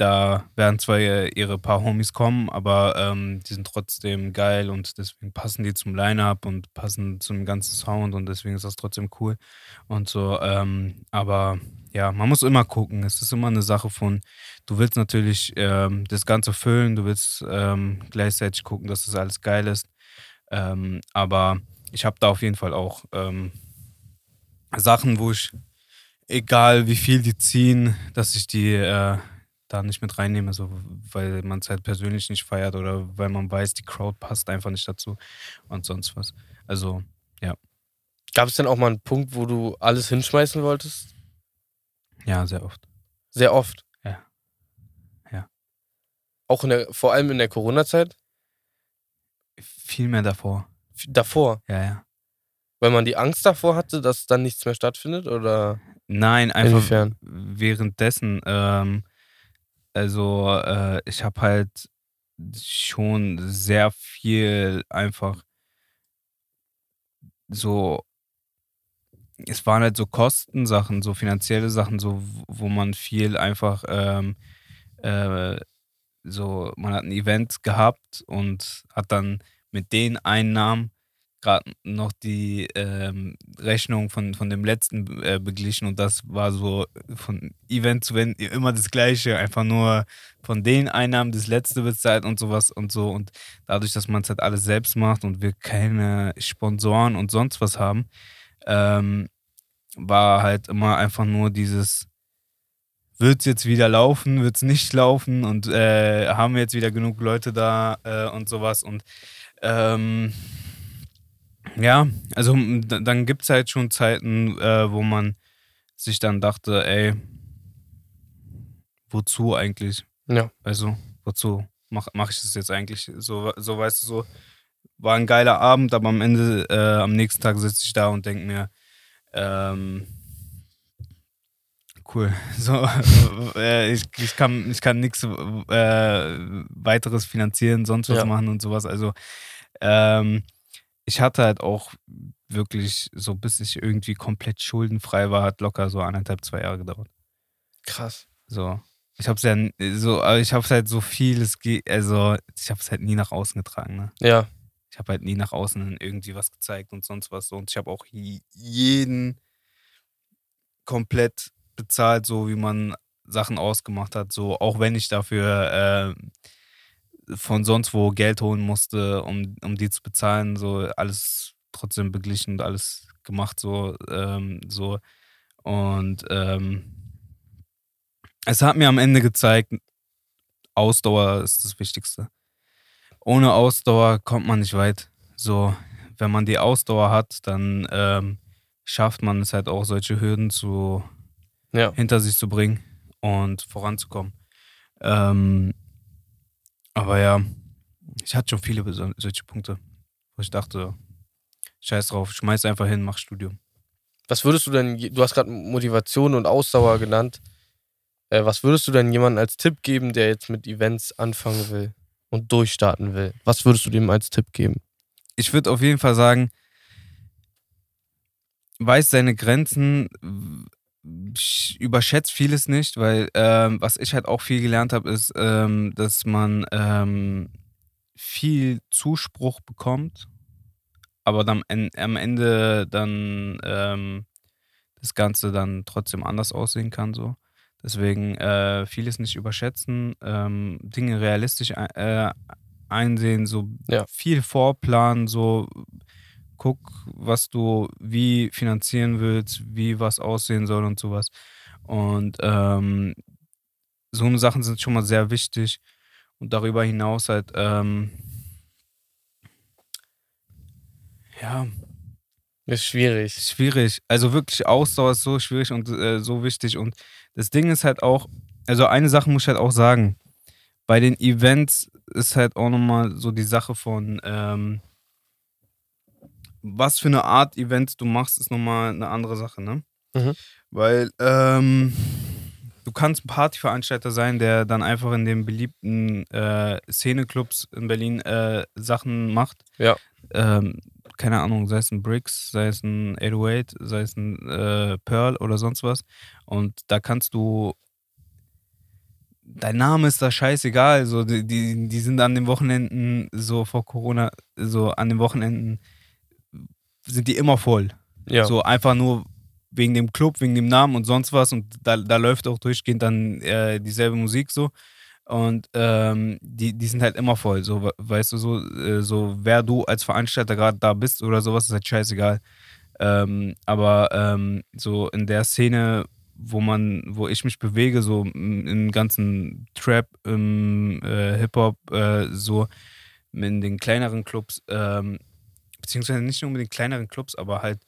B: da werden zwar ihr- ihre paar Homies kommen, aber ähm, die sind trotzdem geil und deswegen passen die zum Line-Up und passen zum ganzen Sound und deswegen ist das trotzdem cool und so. Ähm, aber ja, man muss immer gucken. Es ist immer eine Sache von, du willst natürlich ähm, das Ganze füllen, du willst ähm, gleichzeitig gucken, dass das alles geil ist. Ähm, aber ich habe da auf jeden Fall auch ähm, Sachen, wo ich, egal wie viel die ziehen, dass ich die äh, da nicht mit reinnehme, so, weil man es halt persönlich nicht feiert oder weil man weiß, die Crowd passt einfach nicht dazu und sonst was. Also,
A: Gab es denn auch mal einen Punkt, wo du alles hinschmeißen wolltest?
B: ja, sehr oft.
A: Sehr oft.
B: Ja. Ja.
A: Auch in der, vor allem in der Corona-Zeit?
B: Viel mehr davor.
A: Davor.
B: Ja, ja.
A: Weil man die Angst davor hatte, dass dann nichts mehr stattfindet? Oder
B: Nein, einfach
A: inwiefern?
B: währenddessen, ähm, Also äh, ich habe halt schon sehr viel einfach so, es waren halt so Kostensachen, so finanzielle Sachen, so wo man viel einfach ähm, äh, so, man hat ein Event gehabt und hat dann mit den Einnahmen gerade noch die ähm, Rechnung von, von dem letzten äh, beglichen und das war so von Event zu Event immer das Gleiche, einfach nur von den Einnahmen das letzte bezahlt und sowas und so. Und dadurch, dass man es halt alles selbst macht und wir keine Sponsoren und sonst was haben, ähm, war halt immer einfach nur dieses wird es jetzt wieder laufen, wird es nicht laufen und äh, haben wir jetzt wieder genug Leute da äh, und sowas. Und ähm, ja, also dann gibt es halt schon Zeiten, äh, wo man sich dann dachte, ey, wozu eigentlich?
A: Ja.
B: Also, wozu mache mach ich das jetzt eigentlich? So, so weißt du, so war ein geiler Abend, aber am Ende, äh, am nächsten Tag sitze ich da und denke mir, ähm, cool. So, äh, ich, ich kann, ich kann nichts äh, weiteres finanzieren, sonst was ja. machen und sowas. Also, ähm, ich hatte halt auch wirklich, so bis ich irgendwie komplett schuldenfrei war, hat locker so anderthalb, zwei Jahre gedauert.
A: Krass.
B: So. Ich hab's ja so, aber ich hab's halt so viel, es geht, also ich hab's halt nie nach außen getragen, ne?
A: Ja.
B: Ich habe halt nie nach außen irgendwie was gezeigt und sonst was. Und ich habe auch jeden komplett bezahlt, so wie man Sachen ausgemacht hat. So, auch wenn ich dafür äh, von sonst wo Geld holen musste, um, um die zu bezahlen, so alles trotzdem beglichen und alles gemacht, so, ähm, so. Und ähm, es hat mir am Ende gezeigt, Ausdauer ist das Wichtigste. Ohne Ausdauer kommt man nicht weit. So, wenn man die Ausdauer hat, dann ähm, schafft man es halt auch, solche Hürden zu, ja. hinter sich zu bringen und voranzukommen. Ähm, aber ja, ich hatte schon viele solche Punkte, wo ich dachte, scheiß drauf, schmeiß einfach hin, mach Studium.
A: Was würdest du denn, du hast gerade Motivation und Ausdauer genannt, äh, was würdest du denn jemandem als Tipp geben, der jetzt mit Events anfangen will und durchstarten will? Was würdest du dem als Tipp geben?
B: Ich würde auf jeden Fall sagen, weiß seine Grenzen, überschätzt vieles nicht, weil ähm, was ich halt auch viel gelernt habe, ist, ähm, dass man ähm, viel Zuspruch bekommt, aber dann am Ende dann ähm, das Ganze dann trotzdem anders aussehen kann. So. Deswegen äh, vieles nicht überschätzen, ähm, Dinge realistisch äh, einsehen, so ja. viel vorplanen, so guck, was du wie finanzieren willst, wie was aussehen soll und sowas. Und ähm, so eine Sachen sind schon mal sehr wichtig. Und darüber hinaus halt, ähm, ja.
A: Ist schwierig.
B: Schwierig. Also wirklich Ausdauer ist so schwierig und äh, so wichtig. Und das Ding ist halt auch, also eine Sache muss ich halt auch sagen. Bei den Events ist halt auch nochmal so die Sache von, ähm, was für eine Art Event du machst, ist nochmal eine andere Sache, ne? Mhm. Weil ähm, du kannst ein Partyveranstalter sein, der dann einfach in den beliebten äh, Szeneclubs in Berlin äh, Sachen macht.
A: Ja.
B: Ähm, keine Ahnung, sei es ein Bricks, sei es ein 808, sei es ein äh, Pearl oder sonst was. Und da kannst du dein Name ist da scheißegal. So, die, die, die sind an den Wochenenden, so vor Corona, so an den Wochenenden sind die immer voll. Ja. So einfach nur wegen dem Club, wegen dem Namen und sonst was. Und da, da läuft auch durchgehend dann äh, dieselbe Musik so. Und ähm, die, die sind halt immer voll. So, weißt du, so, äh, so wer du als Veranstalter gerade da bist oder sowas, ist halt scheißegal. Ähm, aber ähm, so in der Szene, wo man, wo ich mich bewege, so im ganzen Trap, im äh, Hip-Hop, äh, so in den kleineren Clubs, ähm, beziehungsweise nicht nur unbedingt kleineren Clubs, aber halt,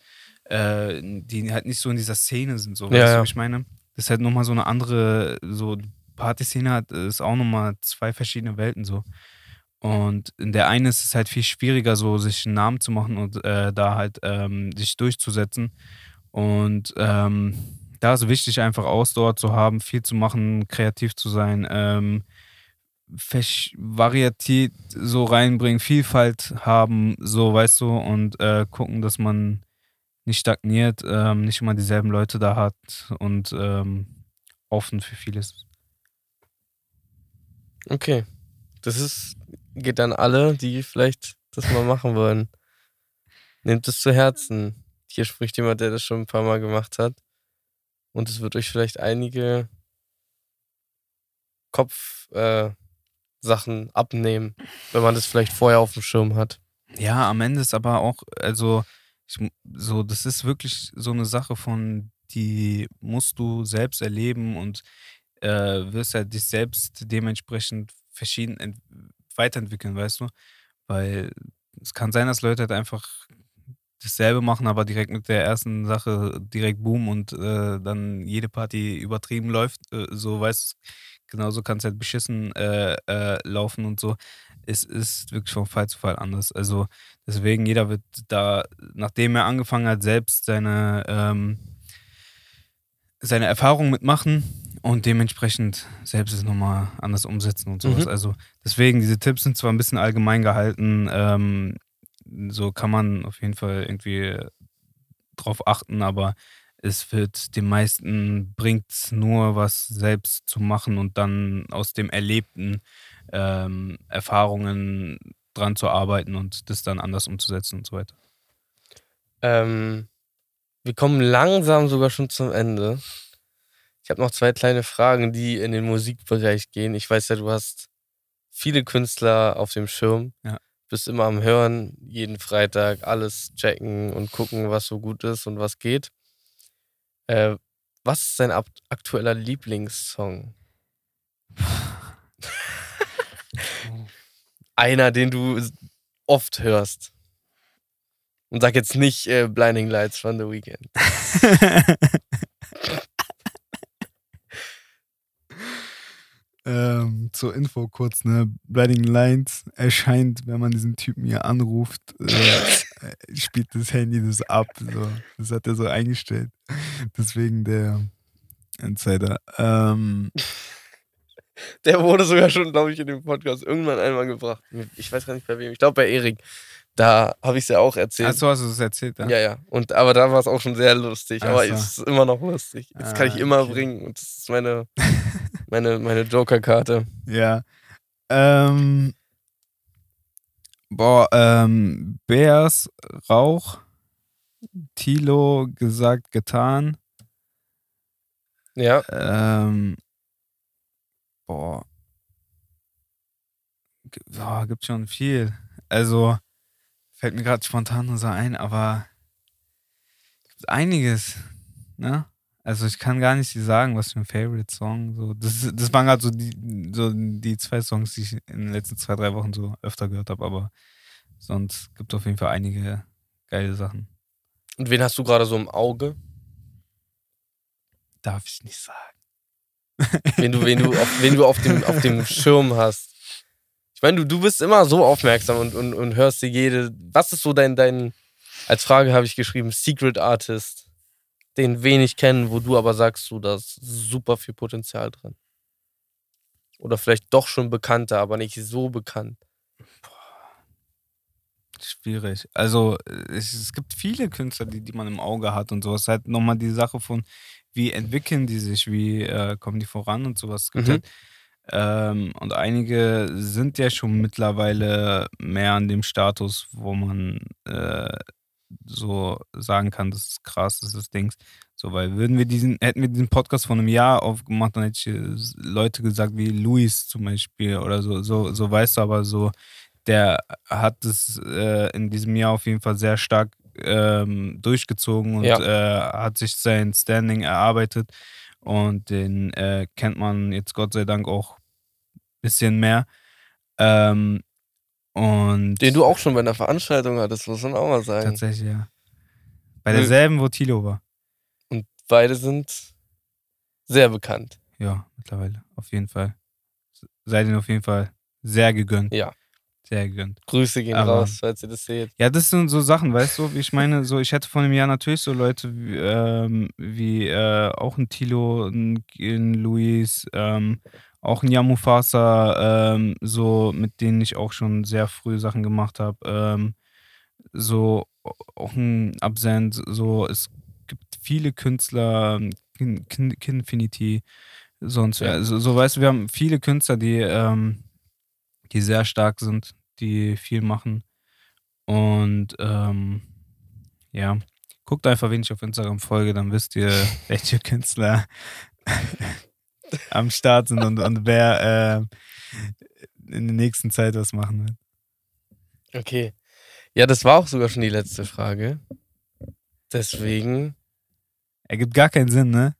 B: äh, die halt nicht so in dieser Szene sind, so,
A: ja, weißt
B: du,
A: ja.
B: ich meine? Das ist halt nochmal so eine andere, so Partyszene hat, ist auch nochmal zwei verschiedene Welten so. Und in der einen ist es halt viel schwieriger, so sich einen Namen zu machen und äh, da halt ähm, sich durchzusetzen. Und ähm, da ist wichtig, einfach Ausdauer zu haben, viel zu machen, kreativ zu sein, ähm, Varietät so reinbringen, Vielfalt haben, so weißt du, und äh, gucken, dass man nicht stagniert, ähm, nicht immer dieselben Leute da hat und ähm, offen für vieles.
A: Okay. Das ist, geht an alle, die vielleicht das mal machen wollen. Nehmt es zu Herzen. Hier spricht jemand, der das schon ein paar Mal gemacht hat. Und es wird euch vielleicht einige Kopfsachen äh, abnehmen, wenn man das vielleicht vorher auf dem Schirm hat.
B: Ja, am Ende ist aber auch, also ich, so, das ist wirklich so eine Sache von, die musst du selbst erleben und äh, wirst ja dich selbst dementsprechend verschieden weiterentwickeln, weißt du? Weil es kann sein, dass Leute halt einfach dasselbe machen, aber direkt mit der ersten Sache direkt boom und äh, dann jede Party übertrieben läuft. Äh, so weißt du, genauso kann es halt beschissen äh, äh, laufen und so. Es ist wirklich von Fall zu Fall anders. Also deswegen, jeder wird da, nachdem er angefangen hat, selbst seine, ähm, seine Erfahrungen mitmachen und dementsprechend selbst es nochmal anders umsetzen und sowas. Mhm. Also deswegen, diese Tipps sind zwar ein bisschen allgemein gehalten, ähm, so kann man auf jeden Fall irgendwie drauf achten, aber es wird den meisten bringt nur was selbst zu machen und dann aus dem Erlebten ähm, Erfahrungen dran zu arbeiten und das dann anders umzusetzen und so weiter.
A: Ähm, wir kommen langsam sogar schon zum Ende. Ich habe noch zwei kleine Fragen, die in den Musikbereich gehen. Ich weiß ja, du hast viele Künstler auf dem Schirm.
B: Ja.
A: Bist immer am Hören, jeden Freitag alles checken und gucken, was so gut ist und was geht. Äh, was ist dein aktueller Lieblingssong? Einer, den du oft hörst. Und sag jetzt nicht äh, Blinding Lights von The Weeknd.
B: Ähm, zur Info kurz, ne? Blinding Lines erscheint, wenn man diesen Typen hier anruft, äh, äh, spielt das Handy das ab. So. Das hat er so eingestellt. Deswegen der Insider. Ähm,
A: der wurde sogar schon, glaube ich, in dem Podcast irgendwann einmal gebracht. Ich weiß gar nicht bei wem. Ich glaube bei Erik. Da habe ich es ja auch erzählt.
B: Achso, hast du es erzählt,
A: ja? Ja, ja. Und, aber da war es auch schon sehr lustig. aber es ist immer noch lustig. Das ah, kann ich immer okay. bringen. Und das ist meine, meine, meine Joker-Karte.
B: Ja. Ähm, boah, ähm, Bears, Rauch, Tilo, gesagt, getan.
A: Ja.
B: Ähm, boah. Boah, gibt schon viel. Also, Fällt mir gerade spontan nur so ein, aber gibt einiges, ne? Also ich kann gar nicht sagen, was für ein Favorite Song. So, das, das waren gerade so die, so die zwei Songs, die ich in den letzten zwei, drei Wochen so öfter gehört habe, aber sonst gibt es auf jeden Fall einige geile Sachen.
A: Und wen hast du gerade so im Auge?
B: Darf ich nicht sagen.
A: Wen du, wen du, auf, wen du auf, dem, auf dem Schirm hast. Ich meine, du, du bist immer so aufmerksam und, und, und hörst dir jede. Was ist so dein, dein, als Frage habe ich geschrieben, Secret Artist, den wenig kennen, wo du aber sagst, du, da ist super viel Potenzial drin. Oder vielleicht doch schon bekannter, aber nicht so bekannt.
B: Schwierig. Also es, es, gibt viele Künstler, die, die man im Auge hat und sowas. Halt nochmal die Sache von, wie entwickeln die sich, wie äh, kommen die voran und sowas. Mhm. halt ähm, und einige sind ja schon mittlerweile mehr an dem Status, wo man äh, so sagen kann, das ist krass, das ist Dings. So, weil würden wir diesen, hätten wir diesen Podcast vor einem Jahr aufgemacht, dann hätte ich äh, Leute gesagt wie Luis zum Beispiel oder so, so, so weißt du, aber so, der hat es äh, in diesem Jahr auf jeden Fall sehr stark ähm, durchgezogen und ja. äh, hat sich sein Standing erarbeitet. Und den äh, kennt man jetzt Gott sei Dank auch ein bisschen mehr. Ähm, und
A: den du auch schon bei einer Veranstaltung hattest, muss man auch mal sagen.
B: Tatsächlich, ja. Bei derselben, wo Tilo war.
A: Und beide sind sehr bekannt.
B: Ja, mittlerweile, auf jeden Fall. Seid ihr auf jeden Fall sehr gegönnt.
A: Ja.
B: Sehr gegönnt.
A: Grüße gehen
B: Aber-
A: raus, falls ihr das seht.
B: Ja, das sind so Sachen, weißt du, ich meine, so ich hätte vor einem Jahr natürlich so Leute wie, ähm, wie äh, auch ein Tilo, ein, ein Luis, ähm, auch ein Yamufasa, ähm, so mit denen ich auch schon sehr früh Sachen gemacht habe. Ähm, so auch ein Absent, so es gibt viele Künstler, Kin- Kin- Kinfinity, sonst
A: Ja.
B: ja. so, so weißt du, wir haben viele Künstler, die, ähm, die sehr stark sind, die viel machen. Und ähm, ja, guckt einfach, wen ich auf Instagram folge, dann wisst ihr, welche Künstler am Start sind und, und wer äh, in der nächsten Zeit was machen wird.
A: Okay. Ja, das war auch sogar schon die letzte Frage. Deswegen,
B: Ergibt gar keinen Sinn, ne?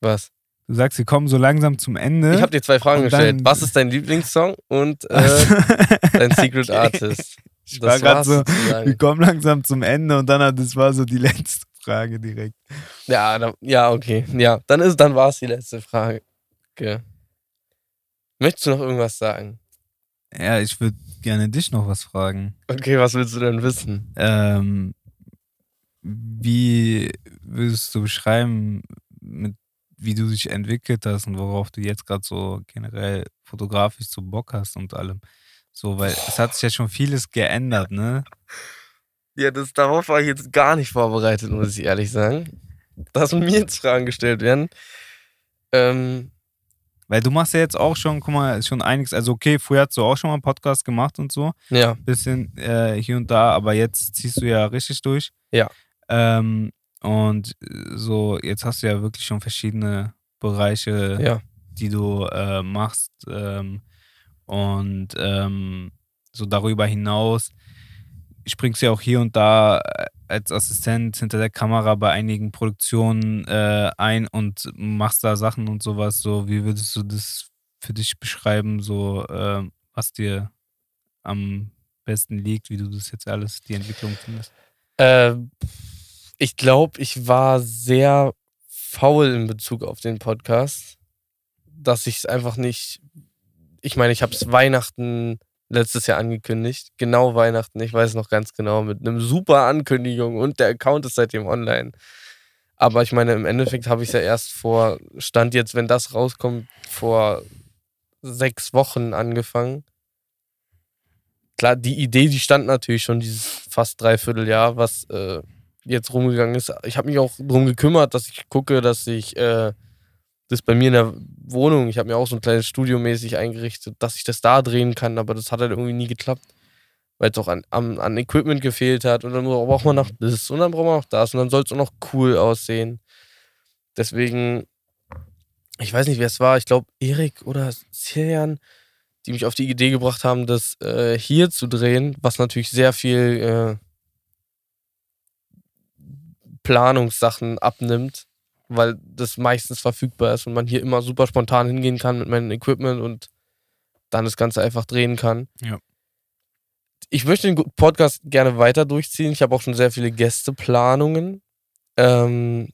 A: was?
B: Du sagst, wir kommen so langsam zum Ende.
A: Ich habe dir zwei Fragen gestellt. Was ist dein Lieblingssong und äh, dein Secret Artist?
B: Ich war gerade so, wir kommen langsam zum Ende und dann hat das war so die letzte Frage direkt.
A: Ja, da, ja, okay. Ja, dann ist, dann war es die letzte Frage. Möchtest du noch irgendwas sagen?
B: Ja, ich würde gerne dich noch was fragen.
A: Okay, was willst du denn wissen?
B: Ähm, wie würdest du beschreiben, mit, wie du dich entwickelt hast und worauf du jetzt gerade so generell fotografisch so Bock hast und allem? So, weil es hat sich ja schon vieles geändert, ne?
A: Ja, das, darauf war ich jetzt gar nicht vorbereitet, muss ich ehrlich sagen. Dass mir jetzt Fragen gestellt werden. Ähm,
B: Weil du machst ja jetzt auch schon, guck mal, schon einiges. Also, okay, früher hast du auch schon mal einen Podcast gemacht und so.
A: ja,
B: bisschen äh, hier und da, aber jetzt ziehst du ja richtig durch.
A: Ja.
B: Ähm, und so, jetzt hast du ja wirklich schon verschiedene Bereiche,
A: ja.
B: die du äh, machst. Ähm, und ähm, so darüber hinaus springst du ja auch hier und da äh, als Assistent hinter der Kamera bei einigen Produktionen äh, ein und machst da Sachen und sowas. So, wie würdest du das für dich beschreiben, so äh, was dir am besten liegt, wie du das jetzt alles, die Entwicklung findest?
A: Äh, ich glaube, ich war sehr faul in Bezug auf den Podcast, dass ich es einfach nicht. Ich meine, ich habe es Weihnachten letztes Jahr angekündigt. Genau Weihnachten, ich weiß noch ganz genau, mit einem super Ankündigung und der Account ist seitdem online. Aber ich meine, im Endeffekt habe ich es ja erst vor, Stand jetzt, wenn das rauskommt, vor sechs Wochen angefangen. Klar, die Idee, die stand natürlich schon dieses fast dreiviertel Jahr, was äh, jetzt rumgegangen ist. Ich habe mich auch darum gekümmert, dass ich gucke, dass ich äh, das bei mir in der Wohnung, ich habe mir auch so ein kleines Studio mäßig eingerichtet, dass ich das da drehen kann, aber das hat halt irgendwie nie geklappt, weil es auch an, an, an Equipment gefehlt hat und dann braucht man noch das und dann braucht man noch das und dann soll es auch noch cool aussehen. Deswegen, ich weiß nicht, wer es war, ich glaube Erik oder Sirian, die mich auf die Idee gebracht haben, das äh, hier zu drehen, was natürlich sehr viel äh, Planungssachen abnimmt, weil das meistens verfügbar ist und man hier immer super spontan hingehen kann mit meinem Equipment und dann das Ganze einfach drehen kann.
B: Ja.
A: Ich möchte den Podcast gerne weiter durchziehen. Ich habe auch schon sehr viele Gästeplanungen. Ähm,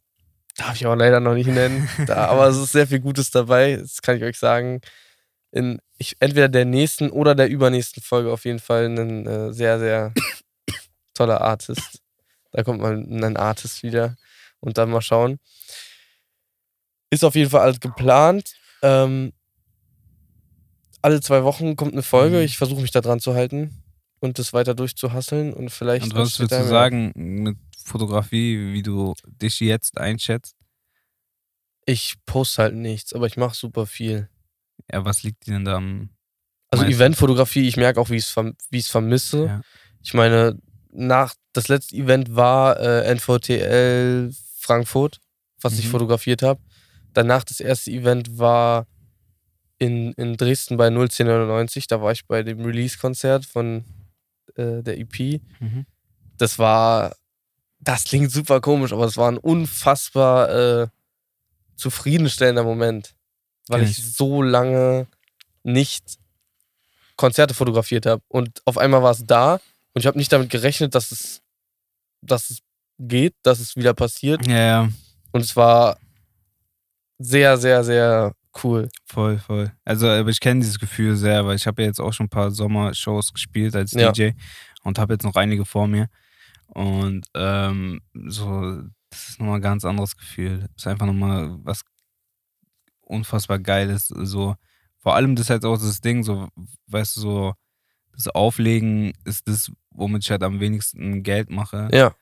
A: darf ich aber leider noch nicht nennen. Da, aber es ist sehr viel Gutes dabei. Das kann ich euch sagen. In ich, entweder der nächsten oder der übernächsten Folge auf jeden Fall ein äh, sehr, sehr toller Artist. Da kommt mal ein Artist wieder und dann mal schauen. Ist auf jeden Fall alles geplant. Ähm, alle zwei Wochen kommt eine Folge.
B: Mhm.
A: Ich versuche mich da dran zu halten und das weiter durchzuhasseln und vielleicht.
B: Und was würdest du sagen mit Fotografie, wie du dich jetzt einschätzt?
A: Ich poste halt nichts, aber ich mache super viel.
B: Ja, was liegt dir denn da am
A: Also. Eventfotografie, ich merke auch, wie ich es verm vermisse.
B: Ja.
A: Ich meine, nach das letzte Event war äh, NVTL Frankfurt, was ich
B: Mhm.
A: fotografiert habe. Danach das erste Event war in, in Dresden bei 01099. Da war ich bei dem Release-Konzert von äh, der EP.
B: Mhm.
A: Das war, das klingt super komisch, aber es war ein unfassbar äh, zufriedenstellender Moment, weil ich
B: ich.
A: so lange nicht Konzerte fotografiert habe und auf einmal war es da und ich habe nicht damit gerechnet, dass es, dass es geht, dass es wieder passiert
B: Ja, ja.
A: und es war sehr, sehr, sehr cool.
B: Voll, voll. Also, aber ich kenne dieses Gefühl sehr, weil ich habe ja jetzt auch schon ein paar Sommershows gespielt als
A: Ja.
B: DJ und habe jetzt noch einige vor mir. Und ähm, so, das ist nochmal ein ganz anderes Gefühl. Das ist einfach nochmal was unfassbar Geiles. So, vor allem das ist halt auch das Ding, so, weißt du, so, das Auflegen ist das, womit ich halt am wenigsten Geld mache.
A: Ja,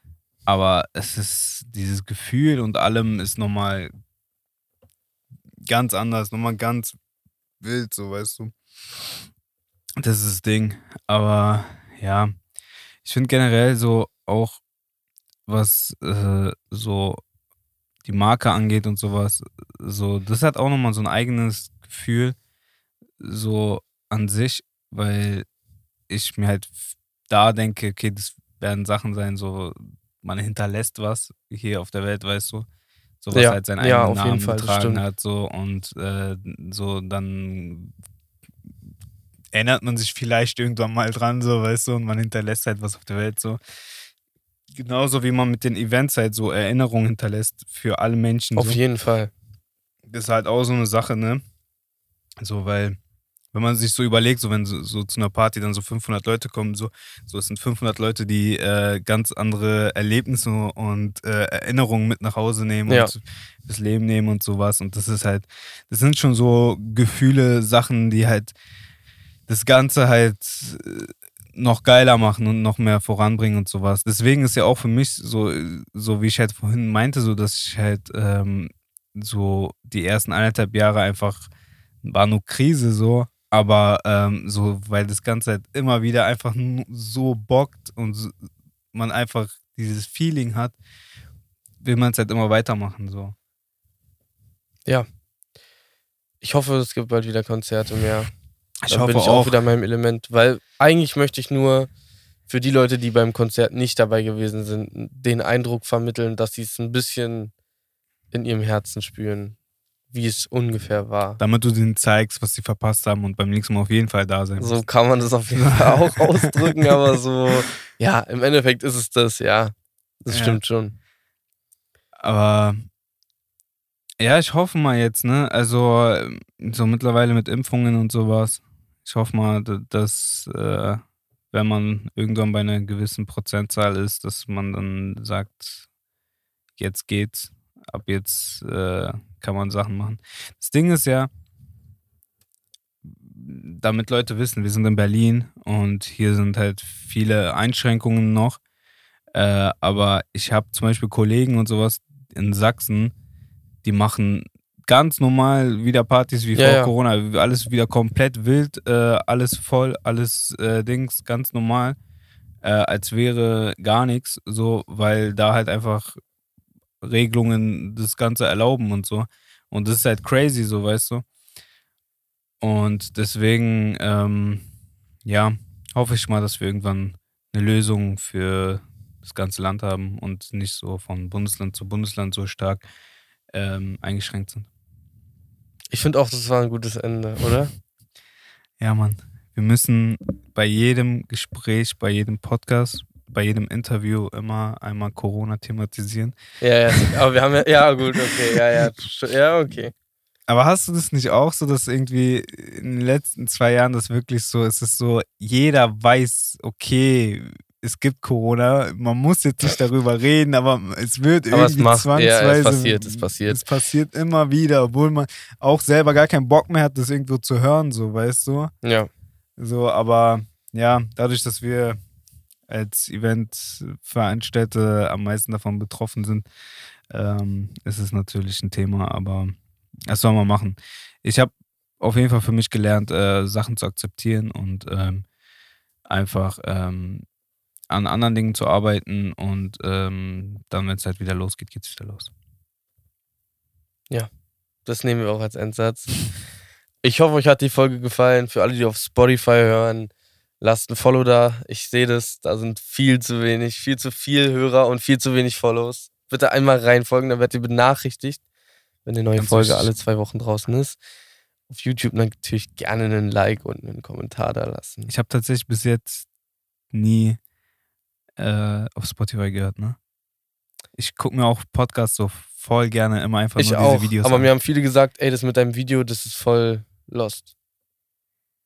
B: Aber es ist dieses Gefühl und allem ist nochmal ganz anders, nochmal ganz wild, so weißt du. Das ist das Ding. Aber ja, ich finde generell so auch, was äh, so die Marke angeht und sowas, so, das hat auch nochmal so ein eigenes Gefühl, so an sich, weil ich mir halt da denke, okay, das werden Sachen sein, so, man hinterlässt was hier auf der Welt, weißt du, so was
A: Ja,
B: halt seinen
A: ja,
B: eigenen
A: jeden
B: Namen
A: Fall,
B: getragen hat, so, und äh, so dann erinnert man sich vielleicht irgendwann mal dran, so, weißt du, und man hinterlässt halt was auf der Welt, so. Genauso wie man mit den Events halt so Erinnerungen hinterlässt für alle Menschen.
A: auf
B: so.
A: jeden Fall.
B: Das ist halt auch so eine Sache, ne? So, weil, wenn man sich so überlegt, so wenn so, so zu einer Party dann so 500 Leute kommen, so, so es sind 500 Leute, die äh, ganz andere Erlebnisse und äh, Erinnerungen mit nach Hause nehmen
A: Ja.
B: und das Leben nehmen und sowas. Und das ist halt, das sind schon so Gefühle, Sachen, die halt das Ganze halt äh, noch geiler machen und noch mehr voranbringen und sowas. Deswegen ist ja auch für mich so, so wie ich halt vorhin meinte, so dass ich halt ähm, so die ersten eineinhalb Jahre einfach war nur Krise so, aber ähm, so, weil das Ganze halt immer wieder einfach so bockt und so, man einfach dieses Feeling hat, will man es halt immer weitermachen so.
A: Ich hoffe, es gibt bald wieder Konzerte mehr.
B: Ich
A: Dann
B: hoffe
A: bin ich
B: auch.
A: auch wieder in meinem Element, weil eigentlich möchte ich nur für die Leute, die beim Konzert nicht dabei gewesen sind, den Eindruck vermitteln, dass sie es ein bisschen in ihrem Herzen spüren, wie es ungefähr war.
B: damit du denen zeigst, was sie verpasst haben und beim nächsten Mal auf jeden Fall da sein
A: So
B: wirst.
A: kann man das auf jeden Fall auch ausdrücken, aber so, ja, im Endeffekt ist es das, ja. Das
B: Ja.
A: stimmt schon.
B: Aber ja, ich hoffe mal jetzt, ne? Also so mittlerweile mit Impfungen und sowas. Ich hoffe mal, dass äh, wenn man irgendwann bei einer gewissen Prozentzahl ist, dass man dann sagt, jetzt geht's, ab jetzt äh, kann man Sachen machen. Das Ding ist ja, damit Leute wissen, wir sind in Berlin und hier sind halt viele Einschränkungen noch. Äh, aber ich habe zum Beispiel Kollegen und sowas in Sachsen, die machen ganz normal wieder Partys wie
A: Ja,
B: vor
A: ja.
B: Corona. Alles wieder komplett wild, äh, alles voll, alles äh, Dings, ganz normal. Äh, als wäre gar nichts, so, weil da halt einfach Regelungen das Ganze erlauben und so. Und das ist halt crazy, so, weißt du. Und deswegen, ähm, ja, hoffe ich mal, dass wir irgendwann eine Lösung für das ganze Land haben und nicht so von Bundesland zu Bundesland so stark ähm, eingeschränkt sind.
A: Ich finde auch, das war ein gutes Ende, oder?
B: Ja, Mann. Wir müssen bei jedem Gespräch, bei jedem Podcast, bei jedem Interview immer einmal Corona thematisieren.
A: Ja, ja, aber wir haben ja, ja gut, okay, ja, ja, ja, okay.
B: Aber hast du das nicht auch so, dass irgendwie in den letzten zwei Jahren das wirklich so, es ist so, jeder weiß, okay, es gibt Corona, man muss jetzt nicht darüber reden, aber es wird
A: Aber es
B: irgendwie
A: macht- ja, es
B: zwangsweise.
A: passiert, es passiert.
B: Es passiert immer wieder, obwohl man auch selber gar keinen Bock mehr hat, das irgendwo zu hören, so, weißt du?
A: Ja,
B: So, aber ja, dadurch, dass wir als Eventveranstalter am meisten davon betroffen sind, ähm, ist es natürlich ein Thema, aber das soll man machen. Ich habe auf jeden Fall für mich gelernt, äh, Sachen zu akzeptieren und ähm, einfach ähm, an anderen Dingen zu arbeiten und ähm, dann, wenn es halt wieder losgeht, geht es wieder los.
A: das nehmen wir auch als Endsatz. Ich hoffe, euch hat die Folge gefallen. Für alle, die auf Spotify hören, lasst ein Follow da. Ich sehe das, da sind viel zu wenig, viel zu viel Hörer und viel zu wenig Follows. Bitte einmal reinfolgen, dann werdet ihr benachrichtigt, wenn eine neue
B: Ganz
A: Folge alle zwei Wochen draußen ist. Auf YouTube natürlich gerne einen Like und einen Kommentar da lassen.
B: Ich habe tatsächlich bis jetzt nie äh, auf Spotify gehört, ne? Ich gucke mir auch Podcasts so voll gerne immer einfach
A: Ich
B: nur
A: auch.
B: diese Videos
A: aber
B: an.
A: mir haben viele gesagt, ey, das mit deinem Video, das ist voll lost.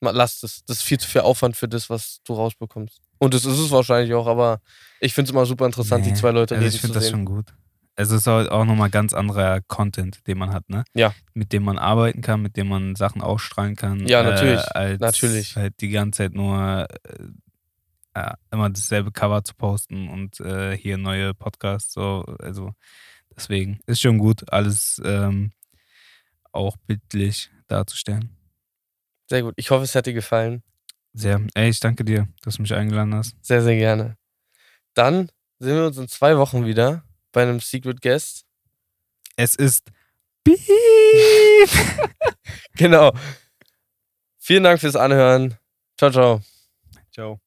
A: Ma- Lass das. Das ist viel zu viel Aufwand für das, was du rausbekommst. Und das ist es wahrscheinlich auch, aber ich finde es immer super interessant, die
B: Nee,
A: zwei Leute
B: also
A: reden
B: ich
A: zu
B: finde das schon gut. Also es ist halt auch nochmal ganz anderer Content, den man hat, ne?
A: Ja.
B: Mit dem man arbeiten kann, mit dem man Sachen ausstrahlen kann.
A: Ja, natürlich.
B: Äh, als
A: Natürlich.
B: halt die ganze Zeit nur äh, ja, immer dasselbe Cover zu posten und äh, hier neue Podcasts. So, also deswegen ist schon gut, alles ähm, auch bildlich darzustellen.
A: Sehr gut. Ich hoffe, es hat dir gefallen.
B: Sehr. Ey, ich danke dir, dass du mich eingeladen hast.
A: Sehr, sehr gerne. Dann sehen wir uns in zwei Wochen wieder bei einem Secret Guest.
B: Es ist Beep.
A: Genau. Vielen Dank fürs Anhören. Ciao, ciao.
B: Ciao.